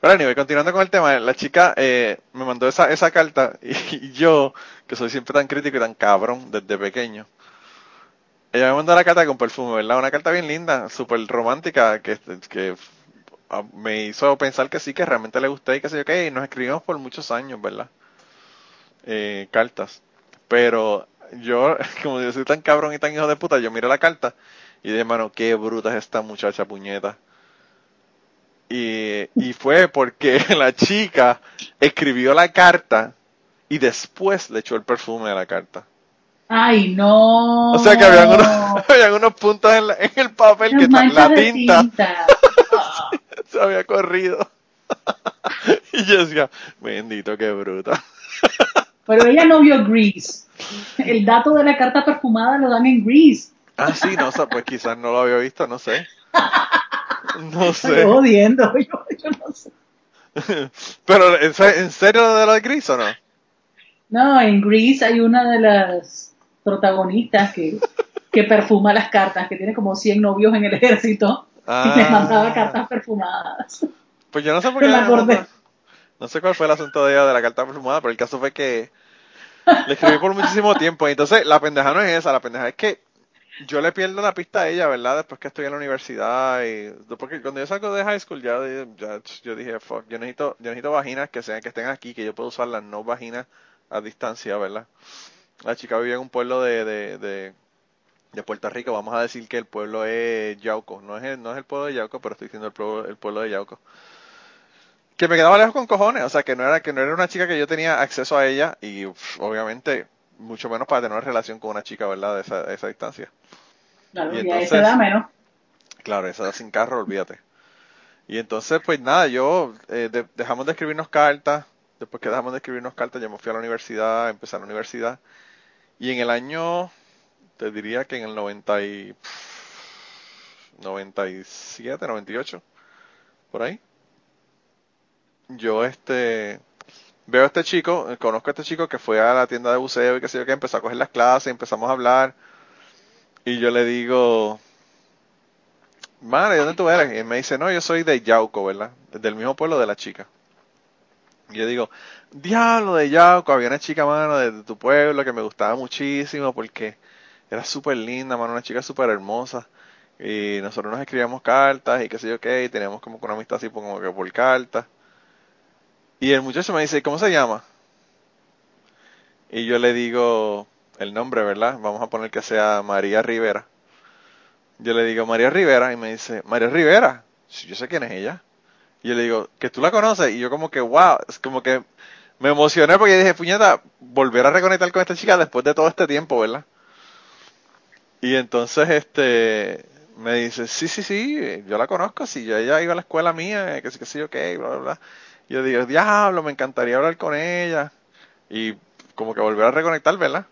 Pero anyway, continuando con el tema, la chica eh, me mandó esa, esa carta y, yo, que soy siempre tan crítico y tan cabrón desde pequeño, ella me mandó la carta con perfume, ¿verdad? Una carta bien linda, súper romántica, que me hizo pensar que sí, que realmente le gusté y que sé yo qué, y nos escribimos por muchos años, ¿verdad? Eh, cartas. Pero yo, como yo soy tan cabrón y tan hijo de puta, yo miré la carta y dije, mano, qué bruta es esta muchacha puñeta. Y, y fue porque la chica escribió la carta y después le echó el perfume a la carta. Ay, no. O sea que habían unos, unos puntos en, en el papel que la tinta se había corrido. y yo decía, bendito, qué bruta. Pero ella no vio Grease. El dato de la carta perfumada lo dan en Grease. Ah, sí, no, pues quizás no lo había visto, no sé. No sé. Estoy jodiendo, yo, yo, no sé. Pero, ¿en serio de la de Grease o no? No, en Grease hay una de las protagonistas que, que perfuma las cartas, que tiene como 100 novios en el ejército y me mandaba ah. cartas perfumadas. Pues yo no sé por qué. No sé cuál fue el asunto de ella de la carta perfumada, pero el caso fue que le escribí por muchísimo tiempo. Entonces la pendeja no es esa, la pendeja es que yo le pierdo la pista a ella, ¿verdad? Después que estoy en la universidad y porque cuando yo salgo de high school ya, yo dije, fuck, yo necesito, yo necesito vaginas que sean, que estén aquí, que yo puedo usar las no vaginas a distancia, ¿verdad? La chica vivía en un pueblo de, de, de, de, Puerto Rico, vamos a decir que el pueblo es Yauco, no es el, no es el pueblo de Yauco, pero estoy diciendo el pueblo, el pueblo de Yauco. Que me quedaba lejos con cojones, o sea que no era, que no era una chica que yo tenía acceso a ella y obviamente mucho menos para tener una relación con una chica, ¿verdad? De esa, esa distancia. Claro, y, entonces, esa menos. Claro, esa edad sin carro, olvídate. Y entonces, pues nada, yo eh, dejamos de escribirnos cartas. Después que dejamos de escribirnos cartas, ya me fui a la universidad, empecé a la universidad. Y en el año, te diría que en el 90 y, 97, 98, por ahí. Yo, este, veo a este chico, conozco a este chico que fue a la tienda de buceo y que sé yo que empezó a coger las clases, empezamos a hablar y yo le digo, madre, ¿dónde tú eres? Y él me dice, no, yo soy de Yauco, ¿verdad? Del mismo pueblo de la chica. Y yo digo, diablo de Yauco, había una chica, mano, de, tu pueblo que me gustaba muchísimo porque era súper linda, mano, una chica súper hermosa. Y nosotros nos escribíamos cartas y qué sé yo qué, y teníamos como una amistad así como que por cartas. Y el muchacho me dice, ¿cómo se llama? Y yo le digo el nombre, ¿verdad? Vamos a poner que sea María Rivera. Yo le digo María Rivera y me dice, María Rivera, yo sé quién es ella. Y yo le digo, que tú la conoces. Y yo como que, wow, es como que me emocioné porque dije, puñeta, volver a reconectar con esta chica después de todo este tiempo, ¿verdad? Y entonces, este, me dice, sí, sí, sí, yo la conozco, si yo ella iba a la escuela mía, que sí, que sí, ok, bla, bla, bla yo digo, diablo, me encantaría hablar con ella. Y como que volver a reconectar, ¿verdad?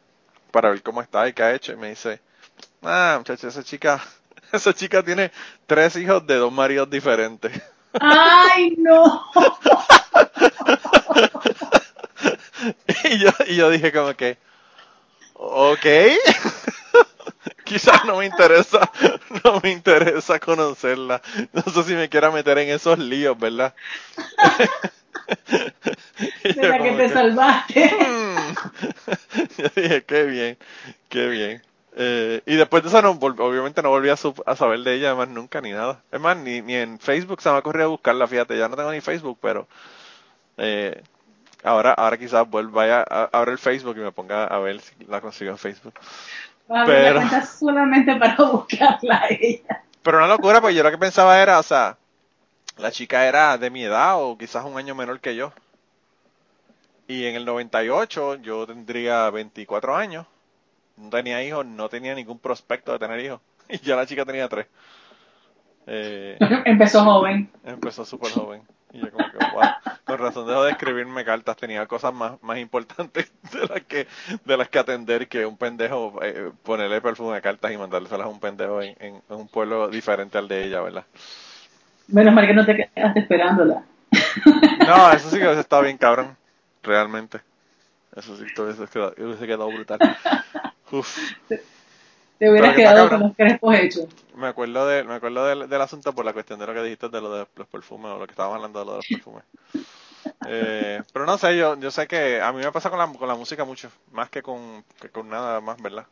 Para ver cómo está y qué ha hecho. Y me dice, ah, muchacha, esa chica, esa chica tiene tres hijos de dos maridos diferentes. ¡Ay, no! y, yo, y yo dije como que, ok quizás no me interesa, no me interesa conocerla. No sé si me quiera meter en esos líos, ¿verdad? La que te salvaste. Mm". yo dije, qué bien, qué bien. Eh, y después de eso, no, obviamente no volví a, saber de ella más nunca ni nada. Es más, ni, ni en Facebook se me ha ocurrido a buscarla, fíjate, ya no tengo ni Facebook, pero eh, ahora ahora quizás vuelva, a, abrir el Facebook y me ponga a ver si la consigo en Facebook pero, solamente para buscarla a ella. Pero una locura, porque yo lo que pensaba era, o sea, la chica era de mi edad o quizás un año menor que yo. Y en el 98 yo tendría 24 años. No tenía hijos, no tenía ningún prospecto de tener hijos. Y ya la chica tenía tres. Eh, empezó joven. Empezó súper joven. Y yo como que, wow, con razón dejo de escribirme cartas, tenía cosas más, más importantes de las que, de las que atender que un pendejo, eh, ponerle perfume a cartas y mandárselas a un pendejo en, en, un pueblo diferente al de ella, ¿verdad? Menos mal que no te quedaste esperándola. No, eso sí que hubiese estado bien cabrón, realmente. Eso sí que hubiese quedado, hubiese quedado brutal. Uf. Te hubieras quedado con los crespos hechos. Me acuerdo, de, me acuerdo del, del, asunto por la cuestión de lo que dijiste de lo de los perfumes o lo que estábamos hablando de lo de los perfumes. Eh, pero no sé, yo, yo sé que a mí me pasa con la, con la música mucho, más que con, que con nada más, ¿verdad?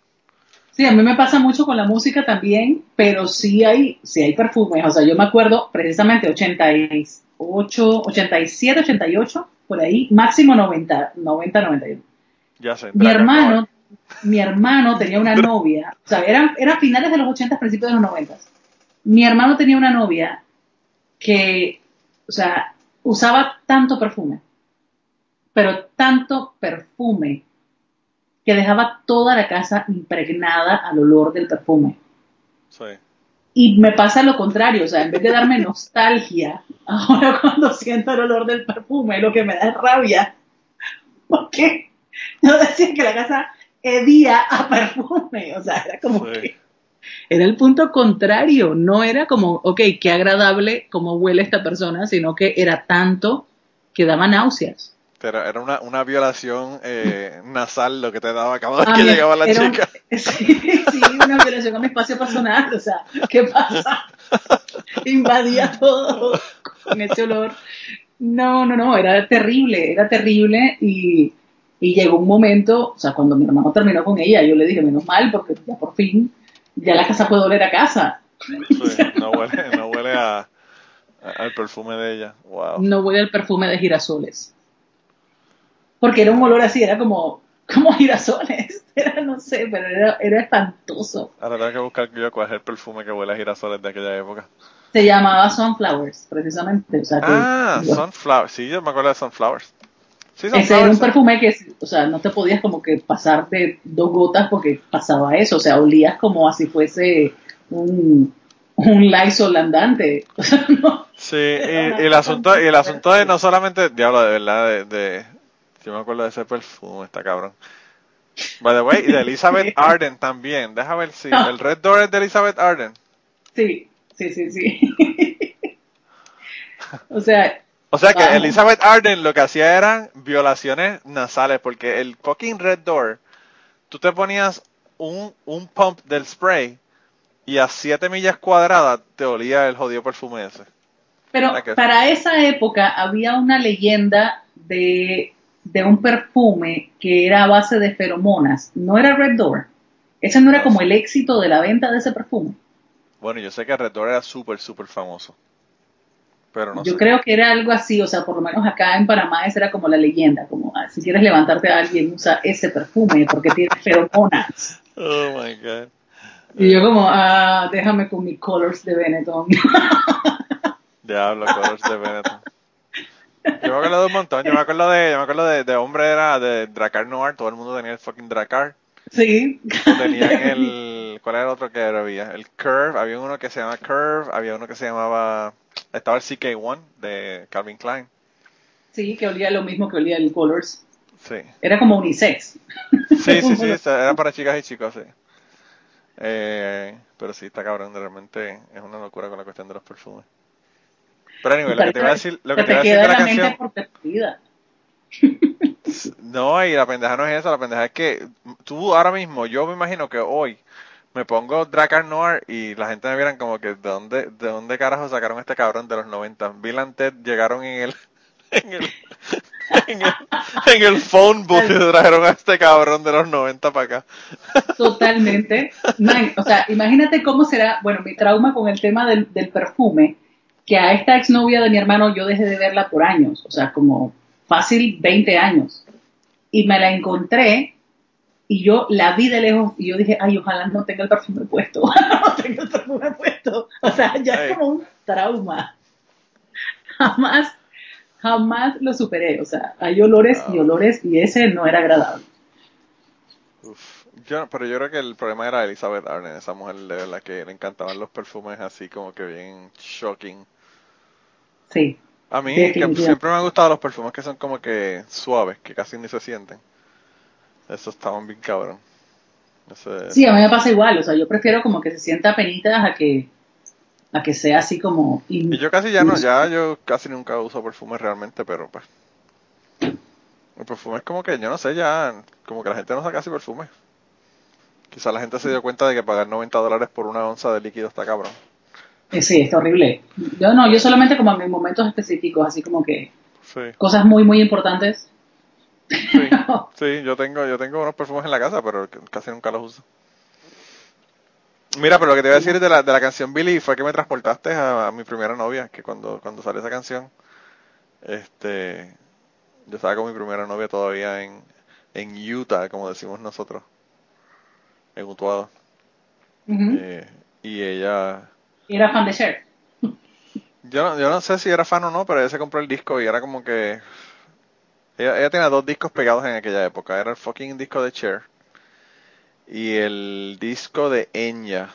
Sí, a mí me pasa mucho con la música también, pero sí hay, sí hay perfumes. O sea, yo me acuerdo precisamente 88, 87, 88, por ahí, máximo 90, 90, 91. Ya sé. Mi hermano mi hermano tenía una novia, o sea, eran, eran finales de los 80, principios de los 90. Mi hermano tenía una novia que, o sea, usaba tanto perfume, pero tanto perfume, que dejaba toda la casa impregnada al olor del perfume. Sí. Y me pasa lo contrario, o sea, en vez de darme nostalgia, ahora cuando siento el olor del perfume, lo que me da es rabia. Porque yo decía que la casa hedía a perfume, o sea, era como que era el punto contrario, no era como, ok, qué agradable cómo huele esta persona, sino que era tanto que daba náuseas. Pero era una, una violación eh, nasal lo que te daba cada vez que llegaba la chica. sí, sí, una violación a mi espacio personal, o sea, ¿qué pasa? Invadía todo con ese olor. No, no, no, era terrible, era terrible y y llegó un momento, o sea, cuando mi hermano terminó con ella, yo le dije, menos mal, porque ya por fin, ya la casa puede oler a casa. no huele, no huele a, al perfume de ella. Wow. No huele al perfume de girasoles. Porque era un olor así, era como, como girasoles. Era, no sé, pero era, era espantoso. Ahora tengo que buscar yo cuál es el perfume que huele a girasoles de aquella época. Se llamaba Sunflowers, precisamente. ah, Sunflowers. Sí, yo me acuerdo de Sunflowers. Ese era un perfume que, o sea, no te podías como que pasar de dos gotas porque pasaba eso, o sea, olías como si fuese un, un Lysol andante. sí, y, el asunto, y el asunto de no solamente, diablo, de verdad, de, de, yo me acuerdo de ese perfume, está cabrón. By the way, y de Elizabeth Arden también, déjame ver si, el Red Door es de Elizabeth Arden. Sí, sí, sí, sí. o sea, o sea que Elizabeth Arden lo que hacía eran violaciones nasales, porque el fucking Red Door, tú te ponías un, un pump del spray y a 7 millas cuadradas te olía el jodido perfume ese. Pero para esa época había una leyenda de, de, un perfume que era a base de feromonas. No era Red Door. Ese no era como el éxito de la venta de ese perfume. Bueno, yo sé que Red Door era súper, súper famoso. Yo creo que era algo así, o sea, por lo menos acá en Panamá esa era como la leyenda, como ah, si quieres levantarte a alguien usa ese perfume porque tiene feromonas. Oh my god. Y yo como, ah, déjame con mis colors de Benetton. Diablo, colors de Benetton. Yo me acuerdo de un montón, yo me acuerdo de, yo me acuerdo de, de hombre era de Dracar Noir, todo el mundo tenía el fucking Dracar. Sí. Tenían el, ¿cuál era el otro que había? El Curve, había uno que se llamaba Curve, había uno que se llamaba estaba el CK1 de Calvin Klein. Sí, que olía lo mismo que olía el Colors. Sí. Era como unisex. Sí, sí, sí, era para chicas y chicos, sí. Eh, pero sí, está cabrón, realmente es una locura con la cuestión de los perfumes. Pero anyway, lo que te voy a decir, lo que te, voy a decir de la, canción... no, y la pendeja no es eso, la pendeja es que tú ahora mismo, yo me imagino que hoy me pongo Dracar Noir y la gente me vieran como que de dónde, de dónde carajo sacaron este cabrón de los 90. Bill Ted llegaron en el, en el, en el, phone book y trajeron a este cabrón de los 90 para acá. Totalmente. o sea, imagínate cómo será, bueno, mi trauma con el tema del, del perfume, que a esta exnovia de mi hermano yo dejé de verla por años, o sea, como fácil 20 años. Y me la encontré y yo la vi de lejos y yo dije, ay, ojalá no tenga el perfume puesto, no tenga el perfume puesto. O sea, ya es como un trauma. Jamás, jamás lo superé. O sea, hay olores y olores y ese no era agradable. Uf. Yo, pero yo creo que el problema era Elizabeth Arden, esa mujer de la que le encantaban los perfumes así como que bien shocking. Sí. A mí siempre me han gustado los perfumes que son como que suaves, que casi ni se sienten. Eso estaban bien cabrón. Sí, a mí me pasa igual, o sea, yo prefiero como que se sienta penita a que a que sea así como... Y yo casi ya no, ya yo casi nunca uso perfume realmente, pero pues... El perfume es como que, yo no sé, ya, como que la gente no usa casi perfume. Quizá la gente se dio cuenta de que pagar 90 dólares por una onza de líquido está cabrón. Eh, sí, está horrible. Yo no, yo solamente como en momentos específicos, así como que... Cosas muy, muy importantes Sí, yo tengo, yo tengo unos perfumes en la casa, pero casi nunca los uso. Mira, pero lo que te iba a decir de la, de la canción Billy fue que me transportaste a, mi primera novia, que cuando, cuando salió esa canción, este, yo estaba con mi primera novia todavía en, en Utah, como decimos nosotros, en Utuado. Eh, y ella... ¿Era fan de Cher? Yo, yo no sé si era fan o no, pero ella se compró el disco y era como que ella, tenía dos discos pegados en aquella época. Era el fucking disco de Cher y el disco de Enya.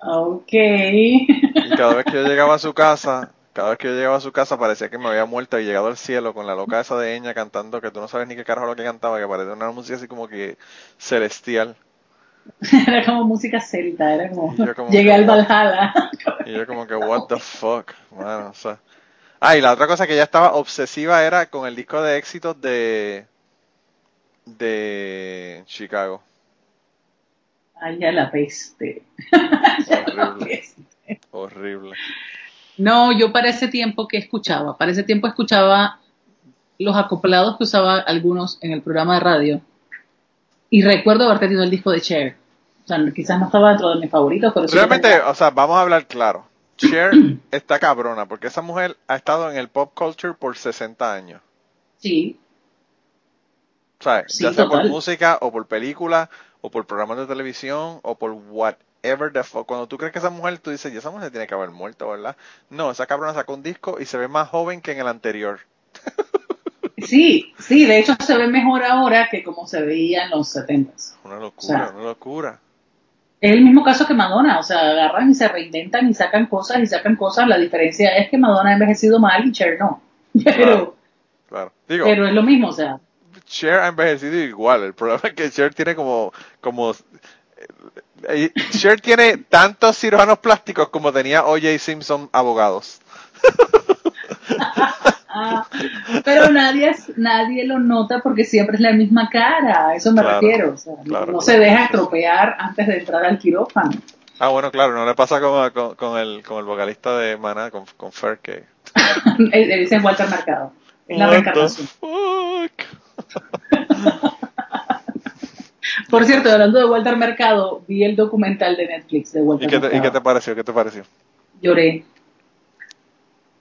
Ok. Y cada vez que yo llegaba a su casa, cada vez que yo llegaba a su casa parecía que me había muerto y llegado al cielo con la loca esa de Enya cantando que tú no sabes ni qué carajo lo que cantaba, que parecía una música así como que celestial. era como música celta, era como, llegué al Valhalla. y yo como que what the fuck, bueno, o sea, Ah, y la otra cosa que ella estaba obsesiva era con el disco de éxitos de de Chicago. Ay, ya la peste. Horrible. Horrible. No, yo para ese tiempo que escuchaba, para ese tiempo escuchaba los acoplados que usaba algunos en el programa de radio. Y recuerdo haber tenido el disco de Cher. O sea, quizás no estaba dentro de mis favoritos, pero Realmente, o sea, vamos a hablar claro. Cher está cabrona, porque esa mujer ha estado en el pop culture por 60 años. Sí. O sea, ya sea por música, o por película, o por programas de televisión, o por whatever the fuck. Cuando tú crees que esa mujer, tú dices, ya esa mujer tiene que haber muerto, ¿verdad? No, esa cabrona sacó un disco y se ve más joven que en el anterior. Sí, sí, de hecho se ve mejor ahora que como se veía en los 70. Una locura, una locura. Es el mismo caso que Madonna, o sea, agarran y se reinventan y sacan cosas y sacan cosas. La diferencia es que Madonna ha envejecido mal y Cher no. Pero, claro, pero es lo mismo, o sea. Cher ha envejecido igual. El problema es que Cher tiene como, como eh, Cher tiene tantos cirujanos plásticos como tenía O.J. Simpson abogados. pero nadie, nadie lo nota porque siempre es la misma cara, a eso me refiero. no se deja estropear antes de entrar al quirófano. Ah, bueno, claro, no le pasa con, con, el, con el vocalista de Mana, con, con Fer, que... Ese es Walter Mercado. Es la reencarnación. Por cierto, hablando de Walter Mercado, vi el documental de Netflix de Walter ¿Y qué te, ¿Y qué te pareció? ¿Qué te pareció? Lloré.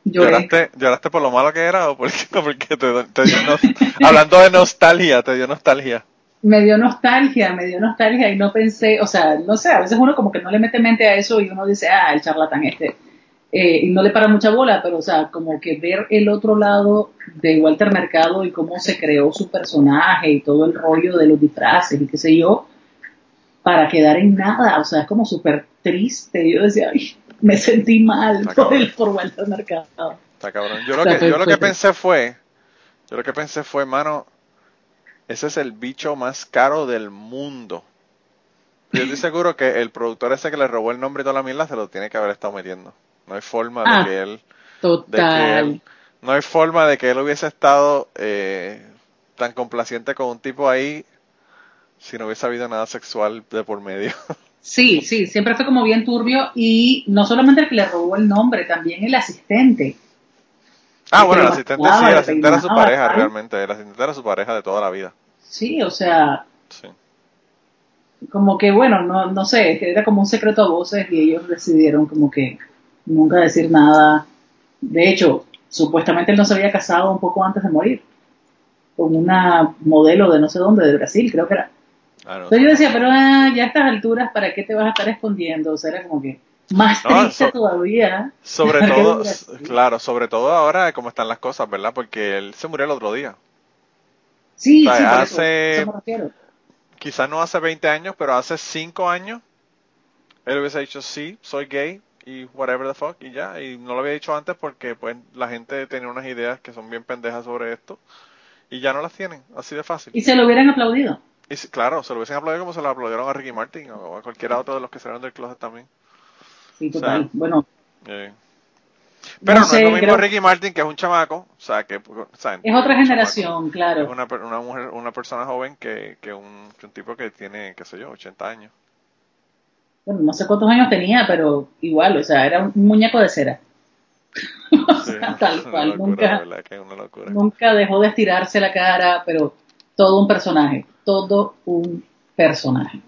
¿Lloraste, ¿Lloraste por lo malo que era o porque, porque te, dio hablando de nostalgia, te dio nostalgia? Me dio nostalgia, me dio nostalgia y no pensé, o sea, no sé, a veces uno como que no le mete mente a eso y uno dice, ah, el charlatán este, eh, y no le para mucha bola, pero o sea, como que ver el otro lado de Walter Mercado y cómo se creó su personaje y todo el rollo de los disfraces y qué sé yo, para quedar en nada, o sea, es como súper triste. Yo decía, ay, me sentí mal por, el, por Walter Mercado. Está cabrón. Yo lo, que, yo lo que pensé fue, yo lo que pensé fue, mano, ese es el bicho más caro del mundo. Yo estoy seguro que el productor ese que le robó el nombre y toda la mierda se lo tiene que haber estado metiendo. No hay forma de ah, que él... Total. no hay forma de que él hubiese estado eh, tan complaciente con un tipo ahí si no hubiese habido nada sexual de por medio. Sí, sí, siempre fue como bien turbio y no solamente el que le robó el nombre, también el asistente. Ah, bueno, el asistente sí, el asistente era su pareja realmente, el asistente era su pareja de toda la vida. Sí, o sea, sí. como que bueno, no, no sé, era como un secreto a voces y ellos decidieron como que nunca decir nada. De hecho, supuestamente él no se había casado un poco antes de morir con una modelo de no sé dónde, de Brasil, creo que era. Entonces yo decía, pero ah, ya a estas alturas, ¿para qué te vas a estar escondiendo? O sea, era como que más triste todavía. Sobre todo, claro, sobre todo ahora como están las cosas, ¿verdad? Porque él se murió el otro día. Sí, sí, hace, quizás no hace 20 años, pero hace 5 años, él hubiese dicho, sí, soy gay y whatever the fuck, y ya, y no lo había dicho antes porque pues la gente tenía unas ideas que son bien pendejas sobre esto, y ya no las tienen, así de fácil. Y se lo hubieran aplaudido. Y claro, se lo hubiesen aplaudido como se lo aplaudieron a Ricky Martin o a cualquiera otro de los que salieron del closet también. Sí, total. bueno. Eh. Pero no, es lo mismo Ricky Martin, que es un chamaco, o sea, que... es otra generación, claro. Es una, una, mujer, una persona joven que, que, un, que un tipo que tiene, qué sé yo, 80 años. Bueno, no sé cuántos años tenía, pero igual, o sea, era un muñeco de cera. o sea, tal cual, nunca, nunca dejó de estirarse la cara, pero todo un personaje todo un personaje.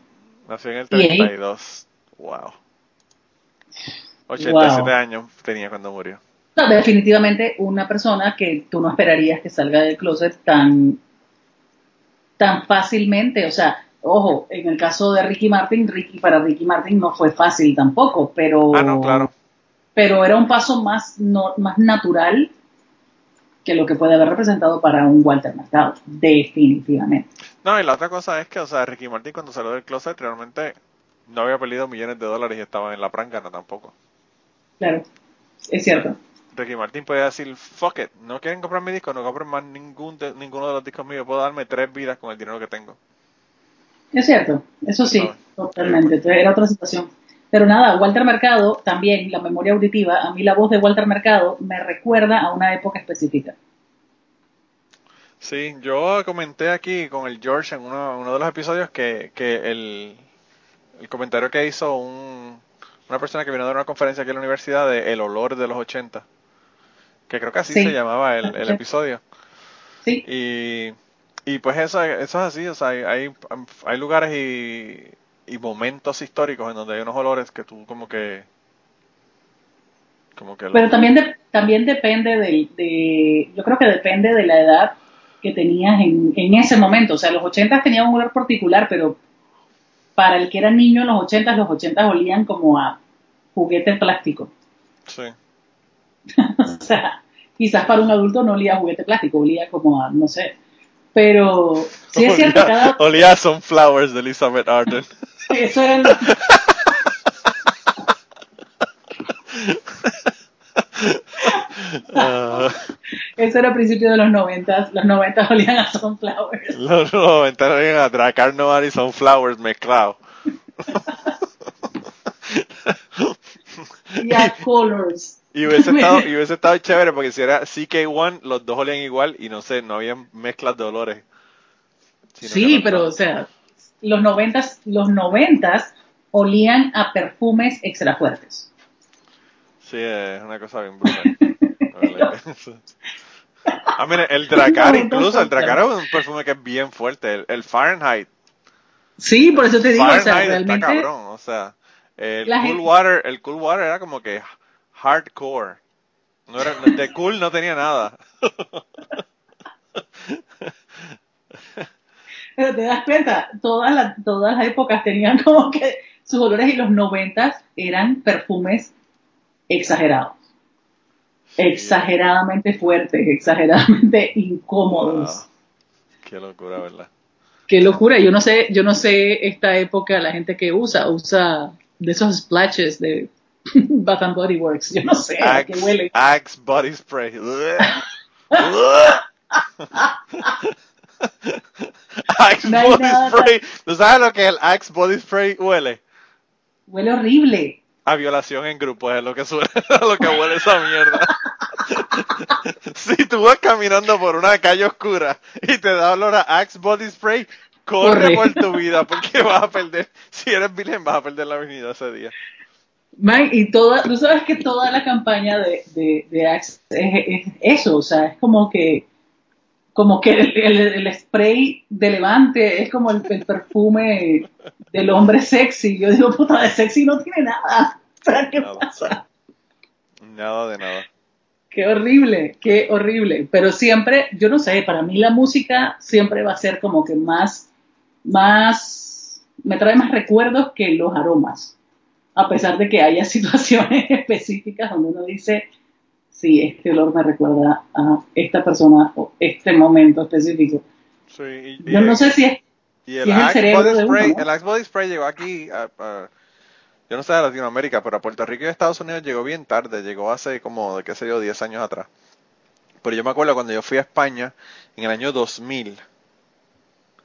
Nació en el 32. Wow. 87 años tenía cuando murió. definitivamente una persona que tú no esperarías que salga del closet tan, tan fácilmente. O sea, ojo, en el caso de Ricky Martin, Ricky, para Ricky Martin no fue fácil tampoco, pero, ah, no, claro. pero era un paso más, no, más natural que lo que puede haber representado para un Walter Mercado, definitivamente. No, y la otra cosa es que, o sea, Ricky Martin cuando salió del closet realmente no había perdido millones de dólares y estaba en la prangana tampoco. Claro, es cierto. Ricky Martin podía decir, fuck it, no quieren comprar mi disco, no compren más ningún ninguno de los discos míos, puedo darme tres vidas con el dinero que tengo. Es cierto, eso sí, totalmente, era otra situación. Pero nada, Walter Mercado, también la memoria auditiva, a mí la voz de Walter Mercado me recuerda a una época específica. Sí, yo comenté aquí con el George en uno, uno de los episodios que, que el, el, comentario que hizo un, una persona que vino de una conferencia aquí en la universidad de El olor de los 80, que creo que así se llamaba el, el episodio. Sí. Y, y pues eso, eso es así, o sea, hay, hay, hay lugares y y momentos históricos en donde hay unos olores que tú como que como que pero también también depende del de yo creo que depende de la edad que tenías en, en ese momento. O sea los 80 tenían un olor particular pero para el que era niño en los 80 los 80 olían como a juguete plástico. Sí. O sea quizás para un adulto no olía a juguete plástico olía como a no sé. Pero sí es cierto cada... olía a Sunflowers de Elizabeth Arden Eso era uh, Eso era a principios de los noventas. Los noventas olían a Sunflowers. Los noventas olían a Dracar Noir y Sunflowers mezclados. y a Colors. Y hubiese, estado, y hubiese estado chévere porque si era CK1, los dos olían igual y no sé, no había mezclas de olores. Sí, pero o sea, los noventas, los noventas olían a perfumes extra fuertes. Sí, es una cosa bien brutal. ah, mire, el Dracar, incluso, el Dracar es un perfume que es bien fuerte. El, Fahrenheit. Sí, por eso te digo, o sea, realmente. Está cabrón, o sea, el Cool Water, el Cool Water era como que hardcore. No era, de cool no tenía nada. Pero te das cuenta, todas, las todas las épocas tenían como que sus olores y los noventas eran perfumes exagerados. Exageradamente fuertes, exageradamente incómodos. Qué locura, ¿verdad? Qué locura. Yo no sé, yo no sé esta época la gente que usa, usa de esos splashes de Bath and Body Works. Yo no sé Axe, qué huele. Axe Body Spray. Axe Body Spray. ¿Tú sabes lo que el Axe Body Spray huele? Huele horrible. A violación en grupo es lo que suele, lo que huele esa mierda. si tú vas caminando por una calle oscura y te da olor a Axe Body Spray, corre, por tu vida porque vas a perder, si eres virgen vas a perder la avenida ese día. Man, y toda, tú sabes que toda la campaña de, de, de Axe es, eso, o sea, es como que como que el, spray de Levante es como el, perfume del hombre sexy. Yo digo, puta, de sexy no tiene nada. ¿qué pasa? Nada de nada. Qué horrible, qué horrible. Pero siempre, yo no sé, para mí la música siempre va a ser como que más, más, me trae más recuerdos que los aromas. A pesar de que haya situaciones específicas donde uno dice, sí, este olor me recuerda a esta persona o este momento específico. Sí, Yo no sé si es, y el, Axe Body Spray, el Axe Body Spray llegó aquí, yo no sé de Latinoamérica, pero a Puerto Rico y Estados Unidos llegó bien tarde, llegó hace como, qué sé yo, 10 años atrás. Pero yo me acuerdo cuando yo fui a España, en el año 2000,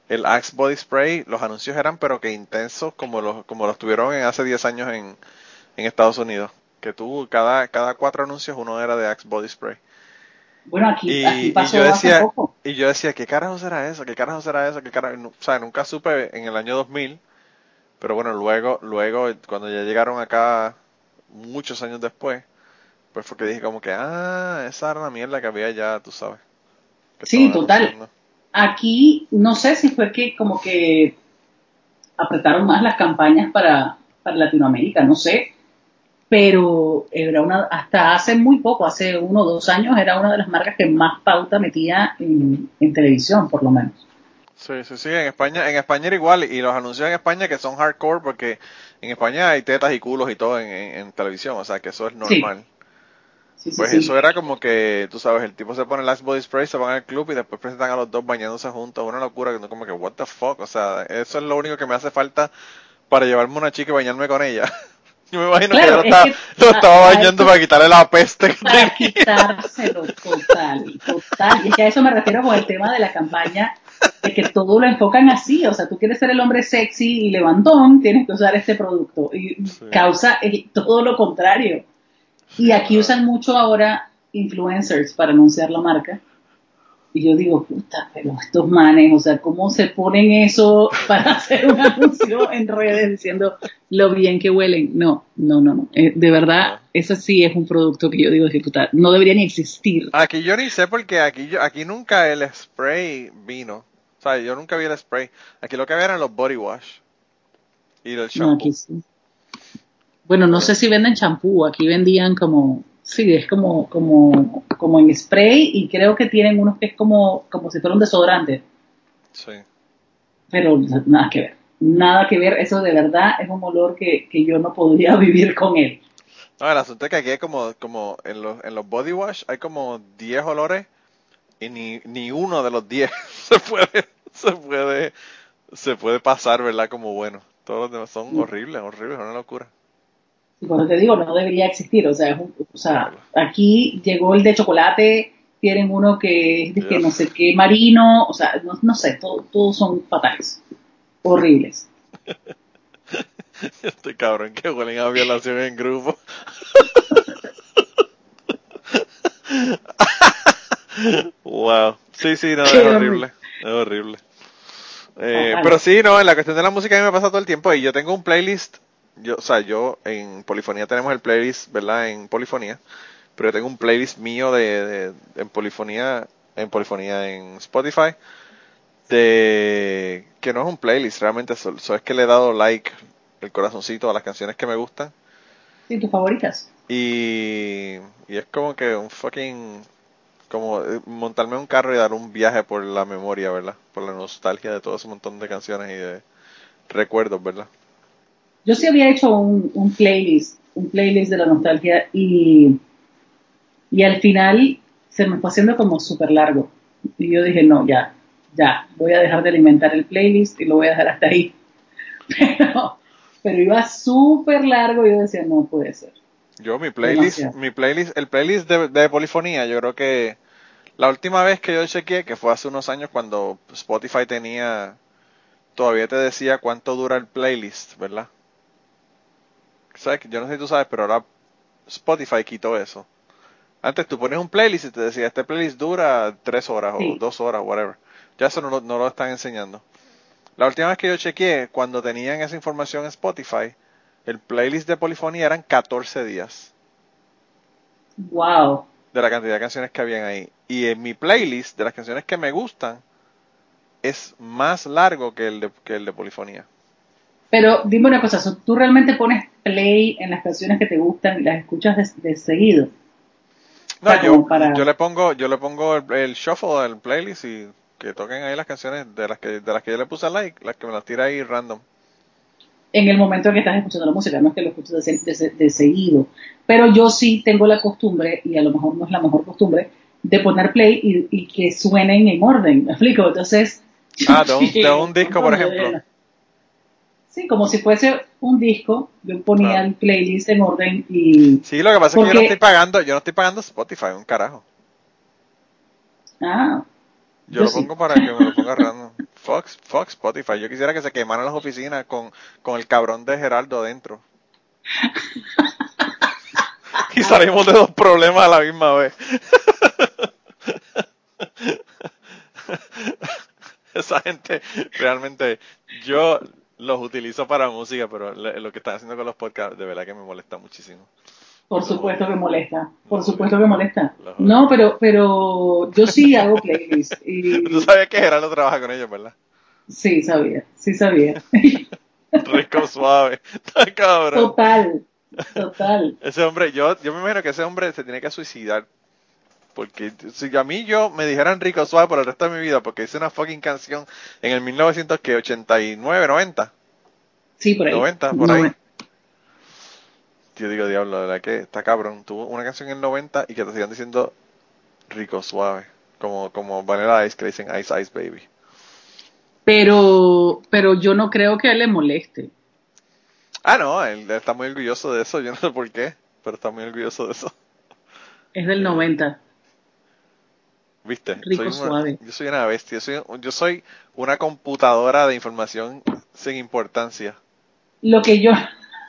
el Axe Body Spray, los anuncios eran pero que intensos como los, como los tuvieron hace 10 años en, en Estados Unidos que tú, cada, cada cuatro anuncios uno era de Axe Body Spray. Bueno, aquí, y, pasó yo decía, hace poco. Y yo decía, ¿qué carajo será eso? ¿Qué carajo será eso? ¿Qué carajo? O sea, nunca supe en el año 2000, pero bueno, luego, luego, cuando ya llegaron acá, muchos años después, pues fue que dije como que, ah, esa era la mierda que había ya, tú sabes. Sí, total. Aquí, no sé si fue que como que apretaron más las campañas para, para Latinoamérica, no sé pero era una, hasta hace muy poco, hace uno o dos años, era una de las marcas que más pauta metía en, televisión, por lo menos. Sí, sí, sí, en España, en España era igual, y los anuncios en España que son hardcore, porque en España hay tetas y culos y todo en, televisión, o sea que eso es normal. pues eso era como que, tú sabes, el tipo se pone el Last Body Spray, se van al club y después presentan a los dos bañándose juntos, una locura, que como que, what the fuck, o sea, eso es lo único que me hace falta para llevarme una chica y bañarme con ella. Yo me imagino que, lo, estaba, bañando para quitarle la peste. Para quitárselo, total, total. Y es que a eso me refiero con el tema de la campaña, de que todo lo enfocan así. O sea, tú quieres ser el hombre sexy y levantón, tienes que usar este producto. Y causa todo lo contrario. Y aquí usan mucho ahora influencers para anunciar la marca. Y yo digo, puta, pero estos manes, o sea, ¿cómo se ponen eso para hacer un anuncio en redes diciendo lo bien que huelen? No, no, no, no. Eh, de verdad, eso sí es un producto que yo digo, puta, no debería ni existir. Aquí yo ni sé porque aquí, yo, aquí nunca el spray vino. O sea, yo nunca vi el spray. Aquí lo que había eran los body wash. ¿Y el shampoo? Bueno, no sé si venden champú, aquí vendían como, sí, es como, como, como en spray y creo que tienen unos que es como, como si fuera un desodorante. Sí. Pero nada que ver, nada que ver, eso de verdad es un olor que, que yo no podría vivir con él. No, el asunto es que aquí hay como, como en los, en los body wash hay como 10 olores y ni, ni uno de los 10 se puede, se puede, se puede pasar, ¿verdad? Como bueno. Todos los demás son horribles, horribles, una locura. Y cuando te digo, no debería existir. O sea, o sea aquí llegó el de chocolate, tienen uno que es de que no sé qué marino, o sea, no, sé, todos son fatales, horribles. Este cabrón que huelen a violación en grupo. wow. Sí, sí, no, es horrible. Es horrible. Eh, pero sí, no, en la cuestión de la música a mí me pasa todo el tiempo y yo tengo un playlist, yo, o sea, yo en Polifonía tenemos el playlist, ¿verdad? En Polifonía, pero yo tengo un playlist mío de, en Polifonía, en Polifonía en Spotify, de que no es un playlist, realmente solo, es que le he dado like, el corazoncito a las canciones que me gustan. Sí, tus favoritas. Y, y es como que un fucking como eh, montarme un carro y dar un viaje por la memoria, ¿verdad? Por la nostalgia de todo ese montón de canciones y de recuerdos, ¿verdad? Yo sí había hecho un, playlist, un playlist de la nostalgia y, y al final se me fue haciendo como súper largo. Y yo dije, no, ya, ya, voy a dejar de alimentar el playlist y lo voy a dejar hasta ahí. Pero, pero iba súper largo y yo decía, no puede ser. Yo, mi playlist, mi playlist, el playlist de, polifonía, yo creo que la última vez que yo chequeé, que fue hace unos años cuando Spotify tenía, todavía te decía cuánto dura el playlist, ¿verdad? ¿Sabes? Yo no sé si tú sabes, pero ahora Spotify quitó eso. Antes tú pones un playlist y te decía, este playlist dura tres horas o dos horas, whatever. Ya eso no, no lo están enseñando. La última vez que yo chequeé, cuando tenían esa información en Spotify, el playlist de polifonía eran 14 días. Wow. De la cantidad de canciones que habían ahí. Y en mi playlist, de las canciones que me gustan, es más largo que el de, que el de polifonía. Pero dime una cosa, ¿tú realmente pones play en las canciones que te gustan y las escuchas de, seguido? No, yo, yo, le pongo, yo le pongo el, shuffle del playlist y que toquen ahí las canciones de las que, de las que yo le puse like, las que me las tira ahí random en el momento en que estás escuchando la música, no es que lo escuches de, seguido. Pero yo sí tengo la costumbre, y a lo mejor no es la mejor costumbre, de poner play y, que suenen en orden. ¿Me explico? Entonces. Ah, de un, disco, por ejemplo. Sí, como si fuese un disco, yo ponía el playlist en orden y... Sí, lo que pasa es que yo no estoy pagando, yo no estoy pagando Spotify, un carajo. Ah. Yo, lo pongo para que me lo ponga random. Fox, Fox, Spotify. Yo quisiera que se quemaran las oficinas con, con el cabrón de Geraldo dentro. y salimos de dos problemas a la misma vez. Esa gente, realmente, yo los utilizo para música, pero lo que están haciendo con los podcasts, de verdad que me molesta muchísimo. Por supuesto que molesta, por supuesto que molesta. No, pero, pero yo sí hago playlists. Y... Tú sabías que Gerardo trabaja con ellos, ¿verdad? Sí, sabía, sí sabía. Rico suave, cabrón. Total, total. Ese hombre, yo, yo me imagino que ese hombre se tiene que suicidar. Porque si a mí yo me dijeran rico suave por el resto de mi vida, porque hice una fucking canción en el 1989, 90. Sí, por ahí. 90, por ahí yo digo, diablo, de verdad que está cabrón. Tuvo una canción en el 90 y que te sigan diciendo rico, suave. Como, como Vanilla Ice que dicen Ice Ice Baby. Pero, pero yo no creo que a él le moleste. Ah, no, él está muy orgulloso de eso. Yo no sé por qué, pero está muy orgulloso de eso. Es del 90. ¿Viste? Rico, suave. Yo soy una bestia. Yo soy, yo soy una computadora de información sin importancia. Lo que yo,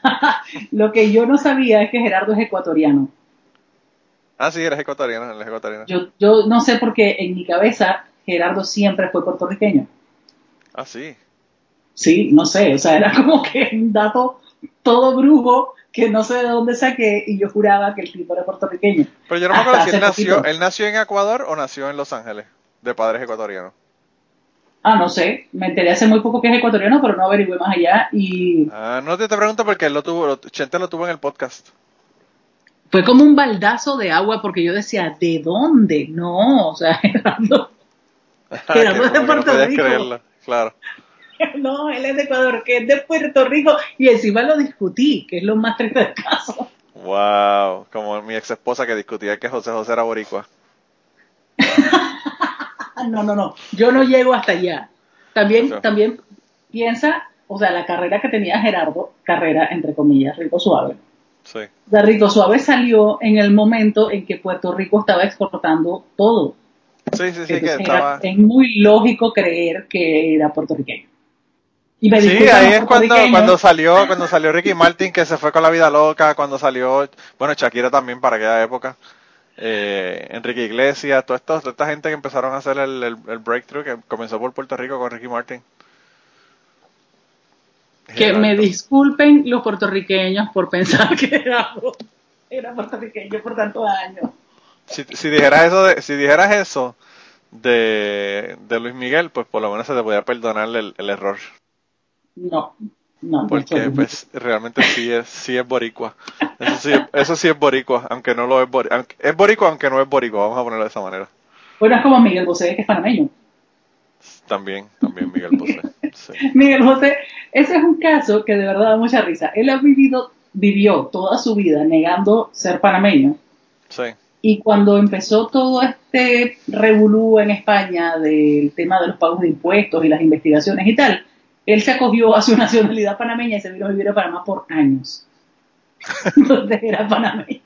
Lo que yo no sabía es que Gerardo es ecuatoriano. Ah, sí, eres ecuatoriano, eres ecuatoriano. Yo, yo no sé por qué en mi cabeza Gerardo siempre fue puertorriqueño. Ah, sí. Sí, no sé, o sea, era como que un dato todo brujo que no sé de dónde saqué y yo juraba que el tipo era puertorriqueño. Pero yo no me acuerdo si él nació, él nació en Ecuador o nació en Los Ángeles, de padres ecuatorianos. Ah, no sé, me enteré hace muy poco que es ecuatoriano, pero no averigüé más allá y... Ah, no te, te pregunto porque él lo tuvo, Chente lo tuvo en el podcast. Fue como un baldazo de agua porque yo decía, ¿de dónde? No, o sea, Gerardo, Gerardo es de Puerto Rico. Creerlo, claro. No, él es de Ecuador, que es de Puerto Rico y encima lo discutí, que es lo más triste del caso. Wow, como mi ex esposa que discutía que José José era boricua. no, no, no, yo no llego hasta allá. También, también piensa, o sea, la carrera que tenía Gerardo, carrera entre comillas, rico suave. Sí. De Rico Suave salió en el momento en que Puerto Rico estaba exportando todo. Sí, sí, sí, que estaba... Es muy lógico creer que era puertorriqueño. Y me sí, ahí es cuando, cuando salió, cuando salió Ricky Martin que se fue con la vida loca, cuando salió, bueno, Shakira también para aquella época, eh, Enrique Iglesias, toda esta, esta gente que empezaron a hacer el, el, breakthrough que comenzó por Puerto Rico con Ricky Martin. Que me disculpen los puertorriqueños por pensar que era, era puertorriqueño por tantos años. Si, si dijeras eso de, si dijeras eso de, de Luis Miguel, pues por lo menos se te podía perdonar el, el error. No, no. Porque pues realmente sí es, sí es boricua. Eso sí, eso sí es boricua, aunque no lo es boricua. Es boricua aunque no es boricua, vamos a ponerlo de esa manera. Bueno, es como Miguel Bosé, que es panameño. También, también Miguel Bosé. Miguel Bosé, ese es un caso que de verdad da mucha risa. Él ha vivido, vivió toda su vida negando ser panameño. Sí. Y cuando empezó todo este revolú en España del tema de los pagos de impuestos y las investigaciones y tal, él se acogió a su nacionalidad panameña y se vino a vivir a Panamá por años. Entonces era panameño.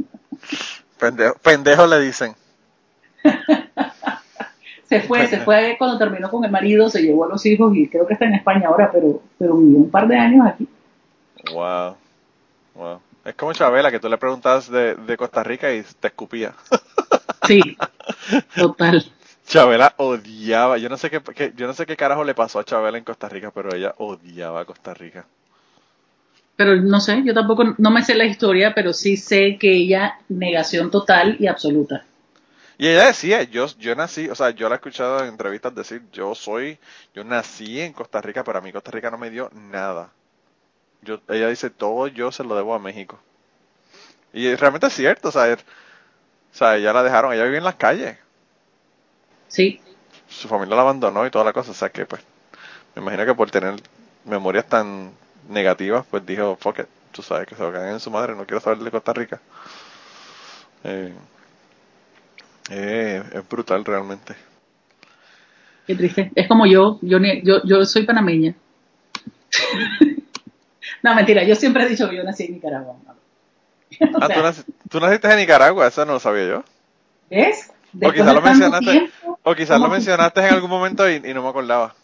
Pendejo, le dicen. se fue, se fue cuando terminó con el marido, se llevó a los hijos y creo que está en España ahora, pero, pero vivió un par de años aquí. Wow. Wow. Es como Chabela, que tú le preguntas de, de Costa Rica y te escupía. sí, total. Chabela odiaba, yo no sé qué, yo no sé qué carajo le pasó a Chabela en Costa Rica, pero ella odiaba a Costa Rica. Pero no sé, yo tampoco, no me sé la historia, pero sí sé que ella negación total y absoluta. Y ella decía, yo, yo nací, o sea, yo la he escuchado en entrevistas decir, yo soy, yo nací en Costa Rica, pero a mí Costa Rica no me dio nada. Yo, ella dice, todo yo se lo debo a México. Y realmente es cierto, o sea, o sea, ella la dejaron, ella vive en las calles. Sí. Su familia la abandonó y toda la cosa, o sea que pues me imagino que por tener memorias tan negativas, pues dijo, fuck it, tú sabes que se lo en su madre, no quiero saber de Costa Rica. Eh, eh, es brutal realmente. Qué triste. Es como yo, yo, yo, yo soy panameña. no, mentira, yo siempre he dicho que yo nací en Nicaragua. ah, ¿tú, ¿tú, naciste en Nicaragua, eso no lo sabía yo. ¿Ves? O quizás lo mencionaste, o quizás lo mencionaste en algún momento y, no me acordaba.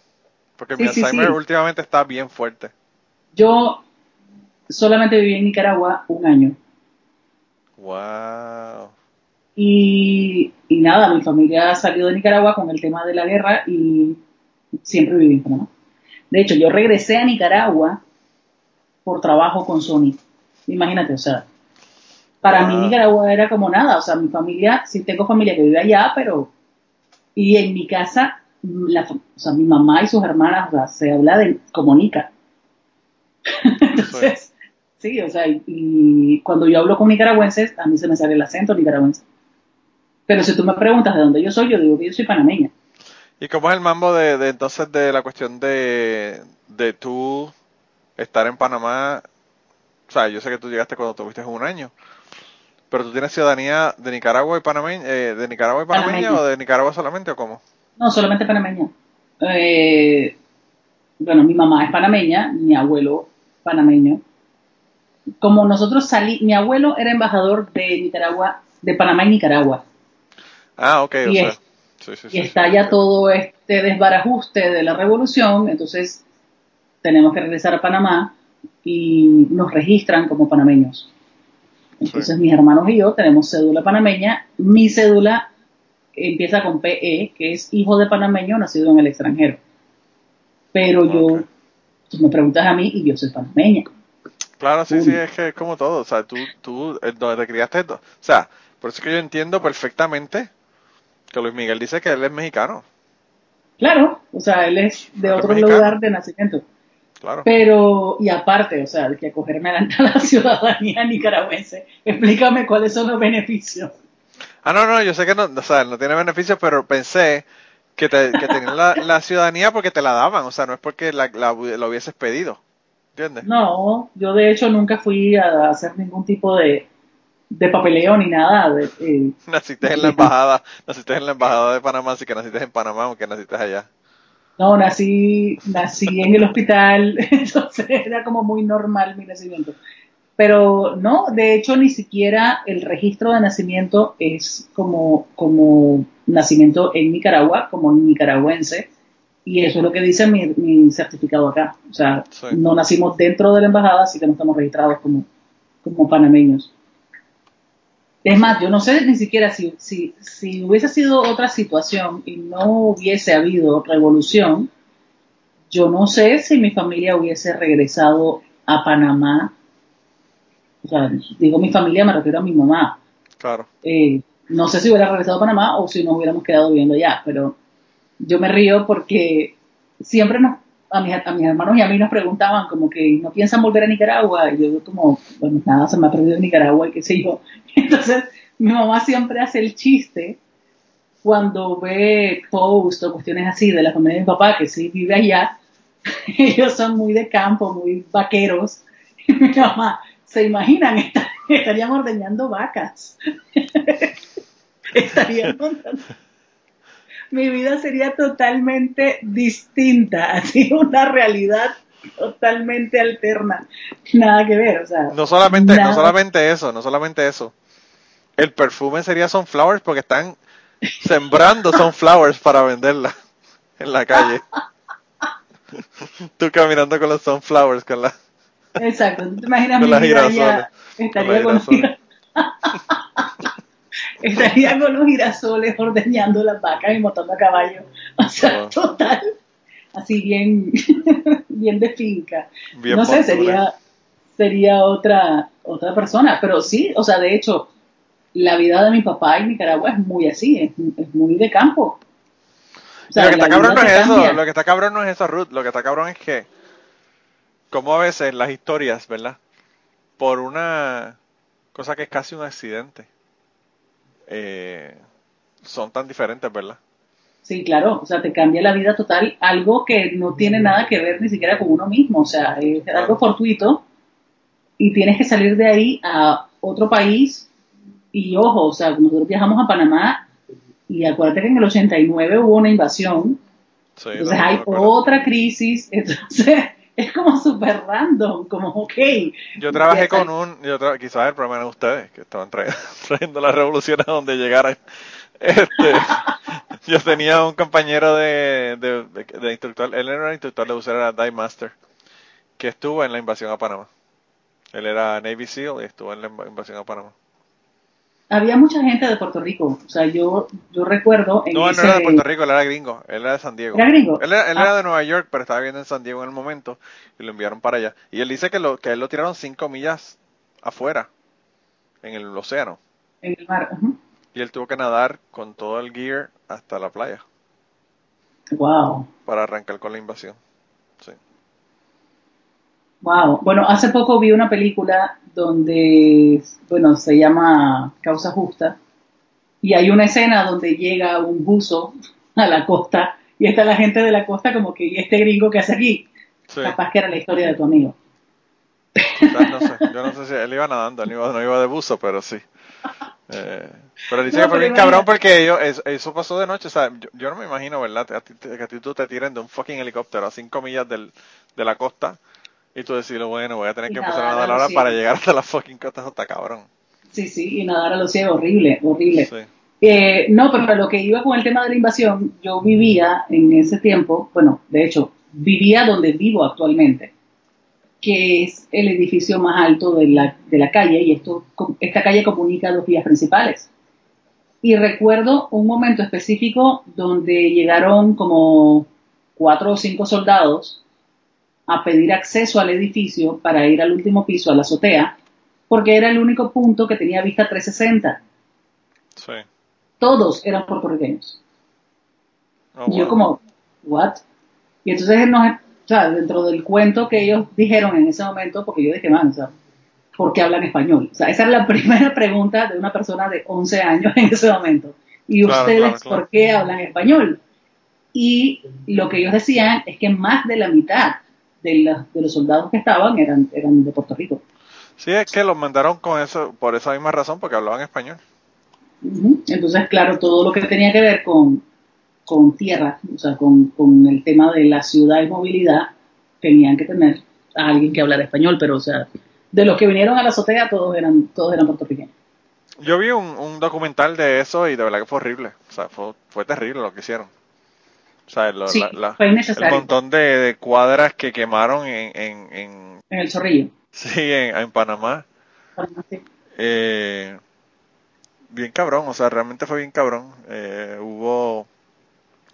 Porque mi Alzheimer últimamente está bien fuerte. Yo solamente viví en Nicaragua un año. Wow. Y, y nada, mi familia ha salido de Nicaragua con el tema de la guerra y siempre viví en Panamá. De hecho, yo regresé a Nicaragua por trabajo con Sony. Imagínate, o sea, para mí Nicaragua era como nada, o sea, mi familia, sí tengo familia que vive allá, pero... Y en mi casa, la, o sea, mi mamá y sus hermanas, o sea, se habla de comunica. Entonces, sí, o sea, y, cuando yo hablo con nicaragüenses, a mí se me sale el acento nicaragüense. Pero si tú me preguntas de dónde yo soy, yo digo que yo soy panameña. ¿Y cómo es el mambo de, de entonces de la cuestión de, de tú estar en Panamá? O sea, yo sé que tú llegaste cuando tuviste un año, pero tú tienes ciudadanía de Nicaragua y panameña, eh, de Nicaragua y panameña, o de Nicaragua solamente o cómo? No, solamente panameña. Eh, bueno, mi mamá es panameña, mi abuelo panameño. Como nosotros salí, mi abuelo era embajador de Nicaragua, de Panamá y Nicaragua. Ah, ok. Y, y está ya todo este desbarajuste de la revolución, entonces tenemos que regresar a Panamá y nos registran como panameños. Entonces mis hermanos y yo tenemos cédula panameña. Mi cédula empieza con PE, que es hijo de panameño nacido en el extranjero. Pero yo, tú me preguntas a mí y yo soy panameña. Claro, sí, sí, es que es como todo. O sea, tú, tú, eh, donde te criaste, o sea, por eso es que yo entiendo perfectamente que Luis Miguel dice que él es mexicano. Claro, o sea, él es de otro lugar de nacimiento. Claro. Pero, y aparte, o sea, de que acogerme a la, ciudadanía nicaragüense, explícame cuáles son los beneficios. Ah, no, no, yo sé que no, o sea, no tiene beneficios, pero pensé que, te, que tenías la, ciudadanía porque te la daban, o sea, no es porque la, la, hubieses pedido, ¿entiendes? No, yo de hecho nunca fui a hacer ningún tipo de, de papeleo ni nada. De, eh, naciste en la embajada, naciste en la embajada de Panamá, así que naciste en Panamá, aunque naciste allá. No, nací, nací en el hospital, entonces era como muy normal mi nacimiento. Pero no, de hecho ni siquiera el registro de nacimiento es como, como nacimiento en Nicaragua, como nicaragüense, y eso es lo que dice mi, certificado acá. O sea, no nacimos dentro de la embajada, así que no estamos registrados como, como panameños. Es más, yo no sé ni siquiera si, si, si hubiese sido otra situación y no hubiese habido revolución, yo no sé si mi familia hubiese regresado a Panamá. O sea, digo mi familia, me refiero a mi mamá. Claro. Eh, no sé si hubiera regresado a Panamá o si nos hubiéramos quedado viviendo allá, pero yo me río porque siempre nos a mis, a mis hermanos y a mí nos preguntaban como que no piensan volver a Nicaragua y yo como, bueno, nada, se me ha perdido Nicaragua y qué sé yo. Entonces mi mamá siempre hace el chiste cuando ve posts o cuestiones así de la familia de mi papá que sí vive allá, ellos son muy de campo, muy vaqueros. Y mi mamá, ¿se imaginan? Estarían ordeñando vacas. Estarían montando mi vida sería totalmente distinta, así una realidad totalmente alterna, nada que ver, o sea. No solamente, no solamente eso, no solamente eso. El perfume sería sunflowers porque están sembrando sunflowers para venderla en la calle. Tú caminando con los sunflowers, con la. Exacto, tú te imaginas mi vida estaría con, estaría con los girasoles ordeñando las vacas y montando a caballo. O sea, total. Así bien, bien de finca. no sé, sería, sería otra, otra persona. Pero sí, o sea, de hecho, la vida de mi papá en Nicaragua es muy así, es, muy de campo. lo que está cabrón no es eso, lo que está cabrón no es eso, Ruth, lo que está cabrón es que, como a veces las historias, ¿verdad? Por una cosa que es casi un accidente, eh, son tan diferentes, ¿verdad? Sí, claro, o sea, te cambia la vida total, algo que no tiene nada que ver ni siquiera con uno mismo, o sea, es algo fortuito y tienes que salir de ahí a otro país y ojo, o sea, nosotros viajamos a Panamá y acuérdate que en el 89 hubo una invasión, entonces hay otra crisis, entonces es como súper random, como ok. Yo trabajé con un, yo quizás el problema era ustedes, que estaban trayendo, la revolución a donde llegaran. Este, yo tenía un compañero de, de, instructor, él era instructor de buceo, era Dive Master, que estuvo en la invasión a Panamá. Él era Navy SEAL y estuvo en la invasión a Panamá había mucha gente de Puerto Rico. O sea, yo, yo recuerdo. En no, él no era de Puerto Rico, él era gringo. Él era de San Diego. ¿Era gringo? Él, era, ah. de Nueva York, pero estaba viviendo en San Diego en el momento y lo enviaron para allá. Y él dice que, lo, que él lo tiraron cinco millas afuera, en el océano. En el mar. Y él tuvo que nadar con todo el gear hasta la playa. Wow. Para arrancar con la invasión. Sí. Wow. Bueno, hace poco vi una película donde, bueno, se llama Causa Justa, y hay una escena donde llega un buzo a la costa y está la gente de la costa como que, ¿y este gringo que hace aquí? Capaz que era la historia de tu amigo. No sé, yo no sé si él iba nadando, él iba, no iba de buzo, pero sí. Eh, pero dice que fue bien cabrón porque eso, pasó de noche, o sea, yo, no me imagino, ¿verdad? Que a ti, tú te tiren de un fucking helicóptero a cinco millas del, de la costa y tú decís, bueno, voy a tener que empezar a nadar ahora para llegar hasta la fucking costa, hasta cabrón. Sí, sí, y nadar a los ciegos, horrible, horrible. Eh, no, pero lo que iba con el tema de la invasión, yo vivía en ese tiempo, bueno, de hecho, vivía donde vivo actualmente, que es el edificio más alto de la, de la calle, y esto, esta calle comunica dos vías principales. Y recuerdo un momento específico donde llegaron como cuatro o cinco soldados a pedir acceso al edificio para ir al último piso, a la azotea, porque era el único punto que tenía vista 360. Sí. Todos eran puertorriqueños. Oh, yo como, ¿what? Y entonces nos, o sea, dentro del cuento que ellos dijeron en ese momento, porque yo dije, man, o sea, ¿por qué hablan español? O sea, esa era la primera pregunta de una persona de 11 años en ese momento. ¿Y ustedes por qué hablan español? Y lo que ellos decían es que más de la mitad de, los soldados que estaban eran, eran de Puerto Rico. Sí, es que los mandaron con eso, por esa misma razón, porque hablaban español. Entonces, claro, todo lo que tenía que ver con, con tierra, o sea, con, con, el tema de la ciudad y movilidad, tenían que tener a alguien que hablara español, pero, o sea, de los que vinieron a la azotea, todos eran, todos eran puertorriqueños. Yo vi un, un documental de eso y de verdad que fue horrible, o sea, fue, fue terrible lo que hicieron. O sea, el montón de, cuadras que quemaron en, en, en, el Zorrillo. Sí, en, Panamá. Eh, bien cabrón, o sea, realmente fue bien cabrón. Eh, hubo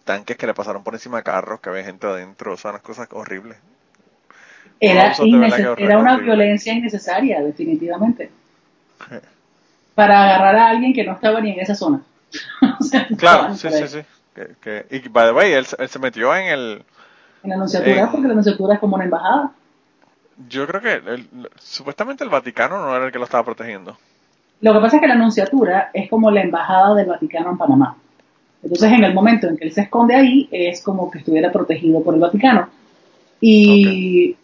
tanques que le pasaron por encima de carros, que había gente adentro, o sea, unas cosas horribles. Era, era una violencia innecesaria, definitivamente. Para agarrar a alguien que no estaba ni en esa zona. claro, sí, sí, sí. Que, y, by the way, él, se metió en el... En la anunciatura, porque la anunciatura es como una embajada. Yo creo que supuestamente el Vaticano no era el que lo estaba protegiendo. Lo que pasa es que la anunciatura es como la embajada del Vaticano en Panamá. Entonces, en el momento en que él se esconde ahí, es como que estuviera protegido por el Vaticano. Y,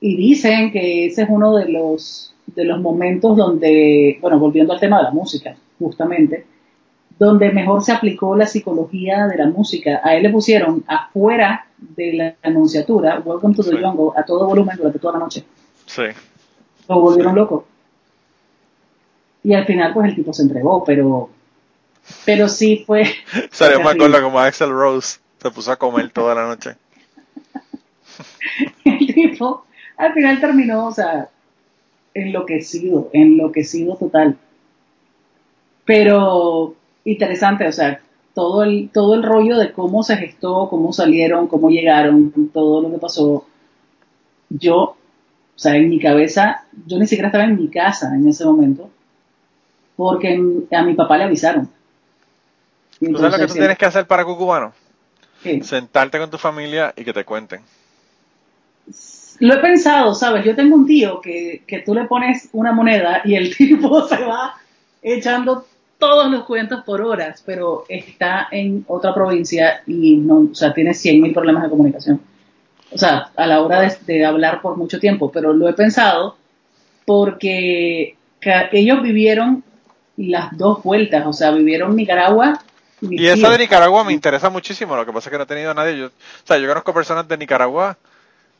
y dicen que ese es uno de los, de los momentos donde, bueno, volviendo al tema de la música, justamente, donde mejor se aplicó la psicología de la música. A él le pusieron afuera de la anunciatura, Welcome to the Jungle, a todo volumen durante toda la noche. Sí. Lo volvieron loco. Y al final, pues el tipo se entregó, pero, pero sí fue. Salió me acuerdo como Axel Rose se puso a comer toda la noche. el tipo al final terminó, o sea, enloquecido, enloquecido total. Pero interesante, o sea, todo el, todo el rollo de cómo se gestó, cómo salieron, cómo llegaron, todo lo que pasó. Yo, o sea, en mi cabeza, yo ni siquiera estaba en mi casa en ese momento, porque a mi papá le avisaron. ¿Tú sabes lo que tú tienes que hacer para Cucubano? Sentarte con tu familia y que te cuenten. Lo he pensado, ¿sabes? Yo tengo un tío que, que tú le pones una moneda y el tipo se va echando todos los cuentos por horas, pero está en otra provincia y no, o sea, tiene 100.000 problemas de comunicación. O sea, a la hora de, hablar por mucho tiempo, pero lo he pensado porque ellos vivieron las dos vueltas, o sea, vivieron Nicaragua. Y, esa de Nicaragua me interesa muchísimo, lo que pasa es que no he tenido a nadie. Yo, o sea, yo conozco personas de Nicaragua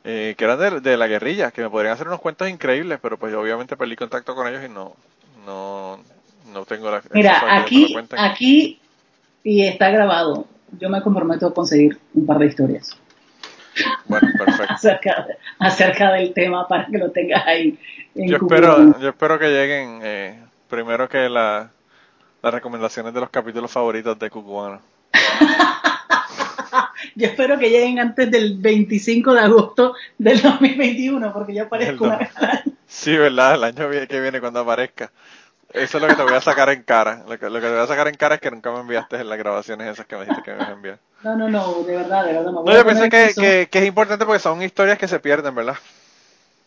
eh, que eran de, de, la guerrilla, que me podrían hacer unos cuentos increíbles, pero pues yo obviamente perdí contacto con ellos y no, no, no tengo la. Mira, aquí, aquí, y está grabado. Yo me comprometo a conseguir un par de historias. Bueno, perfecto. acerca, del tema para que lo tengas ahí. yo, espero, yo espero que lleguen eh, primero que la, las recomendaciones de los capítulos favoritos de Cucubano. yo espero que lleguen antes del 25 de agosto del 2021, porque ya aparezco una Sí, ¿verdad? El año que viene cuando aparezca. Eso es lo que te voy a sacar en cara. Lo que, lo que te voy a sacar en cara es que nunca me enviaste en las grabaciones esas que me dijiste que me ibas a enviar. No, no, no, de verdad, de verdad. Me no, yo pensé que, que, es importante porque son historias que se pierden, ¿verdad?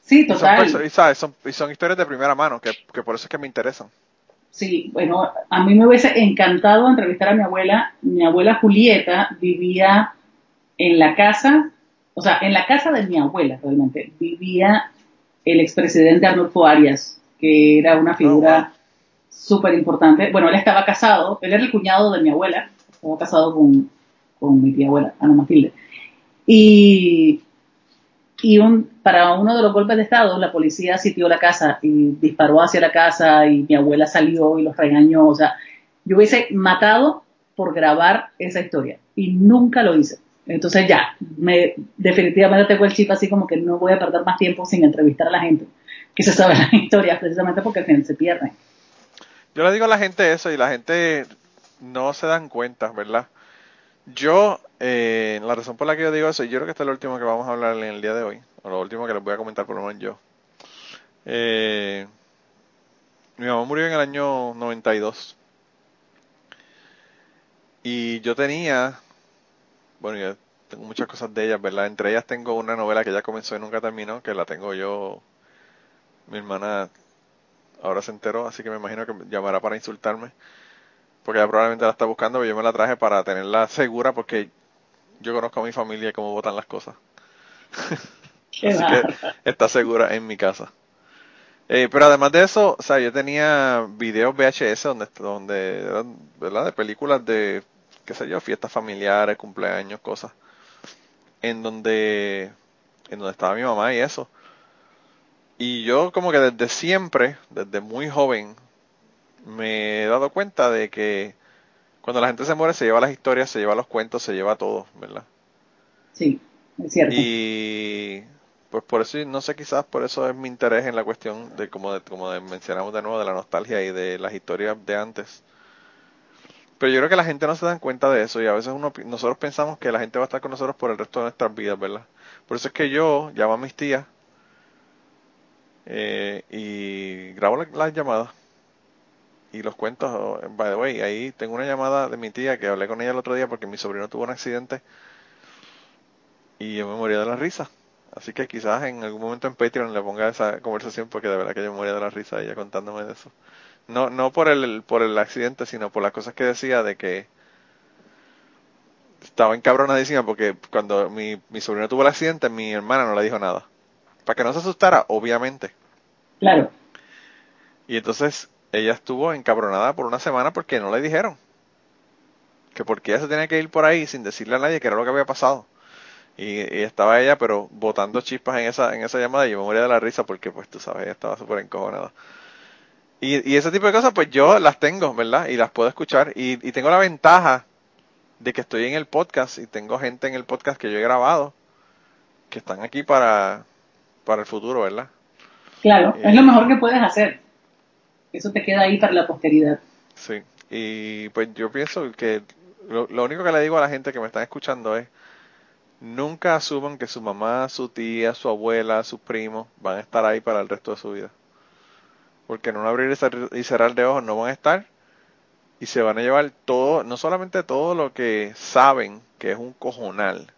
Sí, total. Y son, Son, son, historias de primera mano, que, que por eso es que me interesan. Sí, bueno, a mí me hubiese encantado entrevistar a mi abuela. Mi abuela Julieta vivía en la casa, o sea, en la casa de mi abuela realmente, vivía el expresidente Arnulfo Arias, que era una figura oh, súper importante. Bueno, él estaba casado, él era el cuñado de mi abuela, estaba casado con, con mi tía abuela, Ana Matilde. Y, y un, para uno de los golpes de Estado, la policía sitió la casa y disparó hacia la casa y mi abuela salió y los regañó. O sea, yo hubiese matado por grabar esa historia y nunca lo hice. Entonces ya, me, definitivamente tengo el chip así como que no voy a perder más tiempo sin entrevistar a la gente que se sabe las historias precisamente porque se pierden. Yo le digo a la gente eso y la gente no se dan cuenta, ¿verdad? Yo, eh, la razón por la que yo digo eso, yo creo que esto es lo último que vamos a hablar en el día de hoy, o lo último que les voy a comentar por lo menos yo. Eh, mi mamá murió en el año 92. Y yo tenía, bueno, yo tengo muchas cosas de ellas, ¿verdad? Entre ellas tengo una novela que ya comenzó y nunca terminó, que la tengo yo, mi hermana ahora se enteró, así que me imagino que llamará para insultarme, porque ella probablemente la está buscando, pero yo me la traje para tenerla segura, porque yo conozco a mi familia y cómo votan las cosas. así que está segura en mi casa. Eh, pero además de eso, o sea, yo tenía videos VHS donde, donde ¿verdad? De películas de, qué sé yo, fiestas familiares, cumpleaños, cosas. En donde, en donde estaba mi mamá y eso. Y yo como que desde siempre, desde muy joven, me he dado cuenta de que cuando la gente se muere se lleva las historias, se lleva los cuentos, se lleva todo, ¿verdad? Sí, es cierto. Y pues por eso, no sé, quizás por eso es mi interés en la cuestión de, como, de, como mencionamos de nuevo, de la nostalgia y de las historias de antes. Pero yo creo que la gente no se da cuenta de eso y a veces uno, nosotros pensamos que la gente va a estar con nosotros por el resto de nuestras vidas, ¿verdad? Por eso es que yo llamo a mis tías eh, y grabo las llamadas y los cuentos. By the way, ahí tengo una llamada de mi tía que hablé con ella el otro día porque mi sobrino tuvo un accidente y yo me moría de la risa. Así que quizás en algún momento en Patreon le ponga esa conversación porque de verdad que yo moría de la risa ella contándome de eso. No, no por el, por el accidente, sino por las cosas que decía de que estaba encabronadísima porque cuando mi, mi sobrino tuvo el accidente, mi hermana no le dijo nada. Para que no se asustara, obviamente. Claro. Y entonces ella estuvo encabronada por una semana porque no le dijeron. Que porque ella se tenía que ir por ahí sin decirle a nadie que era lo que había pasado. Y, estaba ella, pero botando chispas en esa, en esa llamada y yo me moría de la risa porque, pues, tú sabes, ella estaba súper encojonada. Y, y ese tipo de cosas, pues yo las tengo, ¿verdad? Y las puedo escuchar. Y, y tengo la ventaja de que estoy en el podcast y tengo gente en el podcast que yo he grabado que están aquí para, para el futuro, ¿verdad? Claro, es lo mejor que puedes hacer. Eso te queda ahí para la posteridad. Sí, y pues yo pienso que lo, lo único que le digo a la gente que me están escuchando es Nunca asuman que su mamá, su tía, su abuela, sus primos van a estar ahí para el resto de su vida. Porque en un abrir y cerrar de ojos no van a estar y se van a llevar todo, no solamente todo lo que saben que es un cojonal,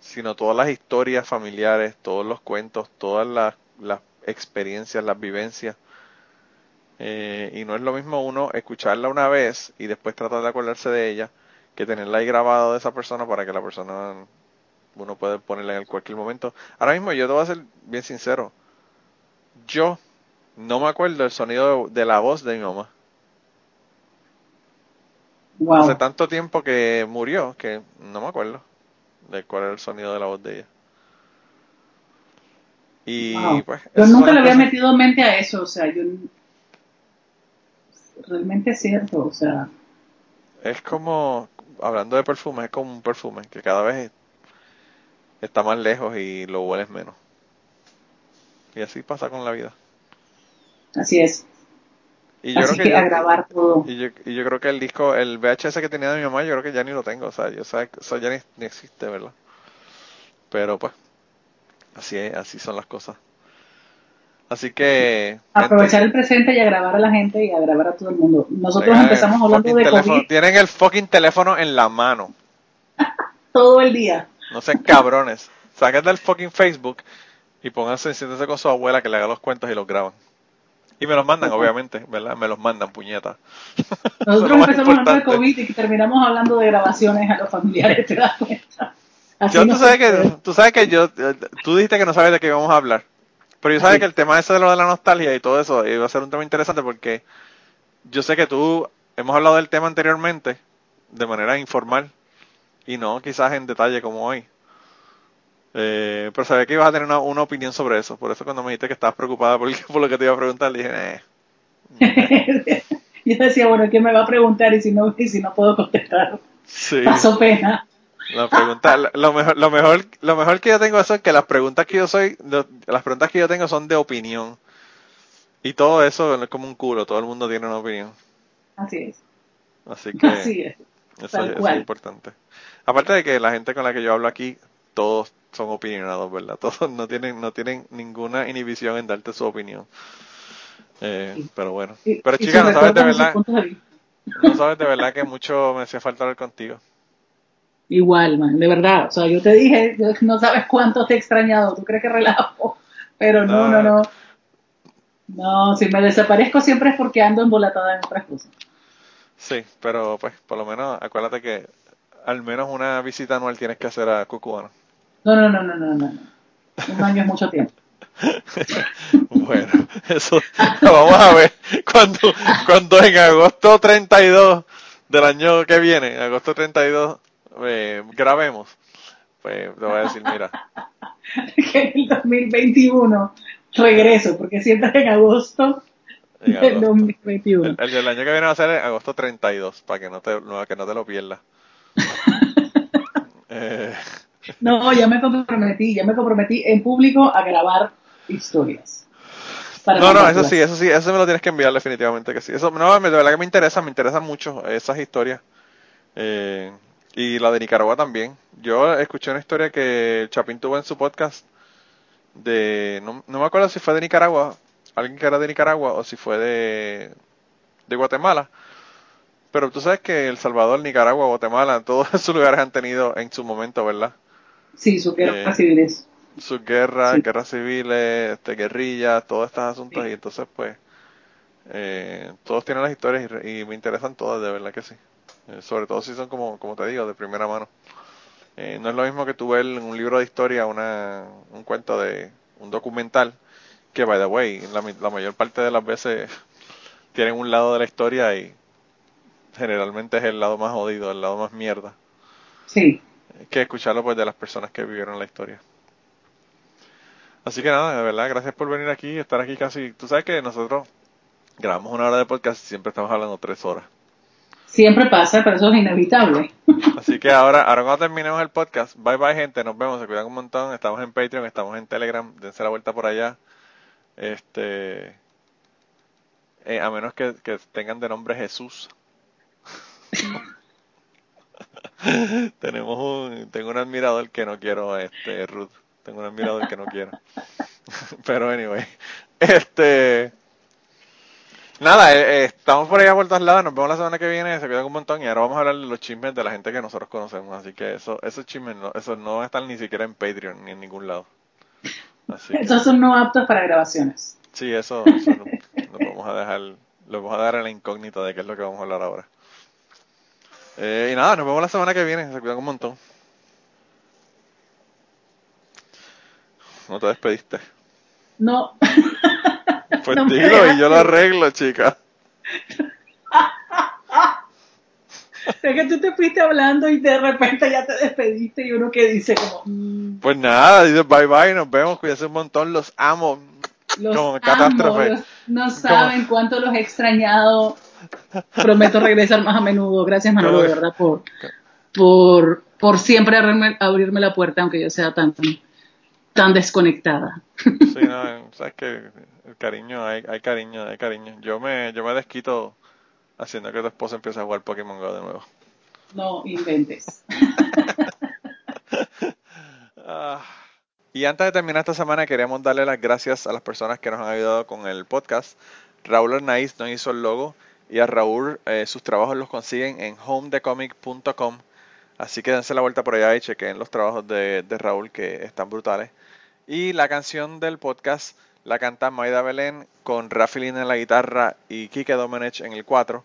sino todas las historias familiares, todos los cuentos, todas las, experiencias, las vivencias. Eh, y no es lo mismo uno escucharla una vez y después tratar de acordarse de ella que tenerla ahí grabado de esa persona para que la persona uno pueda ponerla en cualquier momento. Ahora mismo yo te voy a ser bien sincero. Yo no me acuerdo el sonido de, la voz de mi mamá. Hace tanto tiempo que murió que no me acuerdo de cuál era el sonido de la voz de ella. Y pues. Yo nunca le había metido mente a eso, o sea, yo. Realmente es cierto, o sea. Es como hablando de perfumes, es como un perfume que cada vez está más lejos y lo hueles menos. Y así pasa con la vida. Así es. Y yo creo que, grabar todo. Y yo, y yo, creo que el disco, el VHS que tenía de mi mamá, yo creo que ya ni lo tengo. O sea, yo sé, eso ya ni, existe, ¿verdad? Pero pues, así es, así son las cosas. Así que... Aprovechar el presente y a grabar a la gente y a grabar a todo el mundo. Nosotros empezamos hablando de COVID. Tienen el fucking teléfono en la mano. todo el día. No sean cabrones. Saquen del fucking Facebook y pónganse, siéntense con su abuela que le haga los cuentos y los graban. Y me los mandan, obviamente, ¿verdad? Me los mandan, puñetas. Nosotros empezamos hablando de COVID y terminamos hablando de grabaciones a los familiares, ¿te das cuenta? yo, tú, sabes que, tú sabes que yo, tú dijiste que no sabes de qué íbamos a hablar. Pero yo sabes que el tema ese de lo de la nostalgia y todo eso iba a ser un tema interesante porque yo sé que tú hemos hablado del tema anteriormente de manera informal y no quizás en detalle como hoy. Eh, pero sabía que ibas a tener una, opinión sobre eso. Por eso cuando me dijiste que estabas preocupada por, por lo que te iba a preguntar, dije, eh. yo decía, bueno, ¿qué me va a preguntar? Y si no, y si no puedo contestar, sí. paso pena. La pregunta, lo mejor, lo mejor, lo mejor que yo tengo es que las preguntas que yo soy, las preguntas que yo tengo son de opinión. Y todo eso es como un culo, todo el mundo tiene una opinión. Así es. Así que Eso, es importante. Aparte de que la gente con la que yo hablo aquí, todos son opinionados, ¿verdad? Todos no tienen, no tienen ninguna inhibición en darte su opinión. Eh, pero bueno. Pero chica, no sabes de verdad. No sabes de verdad que mucho me hacía falta hablar contigo. Igual, man, de verdad. O sea, yo te dije, no sabes cuánto te he extrañado. ¿Tú crees que relajo? Pero no, no, no. No, si me desaparezco siempre es porque ando embolatada en otras cosas. Sí, pero pues por lo menos acuérdate que al menos una visita anual tienes que hacer a Cucubano. No, no, no, no, no, no. Un año es mucho tiempo. bueno, eso vamos a ver cuando, cuando en agosto 32 del año que viene, en agosto 32, eh, grabemos. Pues te voy a decir, mira. que en el 2021 regreso, porque siempre en agosto del 2021. El, del año que viene va a ser en agosto 32, para que no te, que no te lo pierdas. Eh, no, ya me comprometí, ya me comprometí en público a grabar historias. No, no, eso sí, eso sí, eso me lo tienes que enviar definitivamente que sí. Eso, no, de verdad que me interesa, me interesan mucho esas historias. Eh, y la de Nicaragua también. Yo escuché una historia que Chapín tuvo en su podcast de, no, no me acuerdo si fue de Nicaragua, alguien que era de Nicaragua o si fue de, de Guatemala. Pero tú sabes que El Salvador, Nicaragua, Guatemala, todos esos lugares han tenido en su momento, ¿verdad? Sí, sus guerras civiles. Sus guerras, guerras civiles, este, guerrillas, todos estos asuntos. Y entonces, pues, eh, todos tienen las historias y, me interesan todas, de verdad que sí. Eh, sobre todo si son, como, como te digo, de primera mano. Eh, no es lo mismo que tú ver en un libro de historia una, un cuento de un documental que, by the way, la, la mayor parte de las veces tienen un lado de la historia y generalmente es el lado más jodido, el lado más mierda. Sí que escucharlo pues de las personas que vivieron la historia. Así que nada, de verdad, gracias por venir aquí, estar aquí casi. Tú sabes que nosotros grabamos una hora de podcast y siempre estamos hablando tres horas. Siempre pasa, pero eso es inevitable. Así que ahora, ahora cuando terminemos el podcast, bye bye gente, nos vemos, se cuidan un montón, estamos en Patreon, estamos en Telegram, dense la vuelta por allá. Este, eh, a menos que, que tengan de nombre Jesús. Tenemos un, tengo un admirador que no quiero, este, Ruth. Tengo un admirador que no quiero. Pero anyway, este, nada, eh, eh, estamos por allá por todos lados, nos vemos la semana que viene, se cuidan un montón y ahora vamos a hablar de los chismes de la gente que nosotros conocemos, así que eso, esos chismes no, eso no están ni siquiera en Patreon ni en ningún lado. Esos son no aptos para grabaciones. Sí, eso, eso lo, vamos a dejar, lo vamos a dar en la incógnita de qué es lo que vamos a hablar ahora. Eh, y nada, nos vemos la semana que viene. Se cuidan un montón. ¿No te despediste? No. Pues dilo y yo lo arreglo, chica. Es que tú te fuiste hablando y de repente ya te despediste y uno que dice como... Mm". Pues nada, dice bye bye, nos vemos, cuídense un montón, los amo. Los como catástrofe. no saben cuánto los he extrañado Prometo regresar más a menudo. Gracias, Manolo, de verdad, por, por, por siempre abrirme, abrirme la puerta, aunque yo sea tan, tan desconectada. Sí, no, sabes que el cariño, hay, hay cariño, hay cariño. Yo me, yo me desquito haciendo que tu esposa empiece a jugar Pokémon Go de nuevo. No inventes. Ah. Y antes de terminar esta semana, queríamos darle las gracias a las personas que nos han ayudado con el podcast. Raúl Arnaiz nos hizo el logo y a Raúl, eh, sus trabajos los consiguen en homedecomic.com. Así que dense la vuelta por allá y chequen los trabajos de, Raúl que están brutales. Y la canción del podcast la canta Maida Belén con Rafaelín en la guitarra y Kike Domenech en el 4.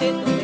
La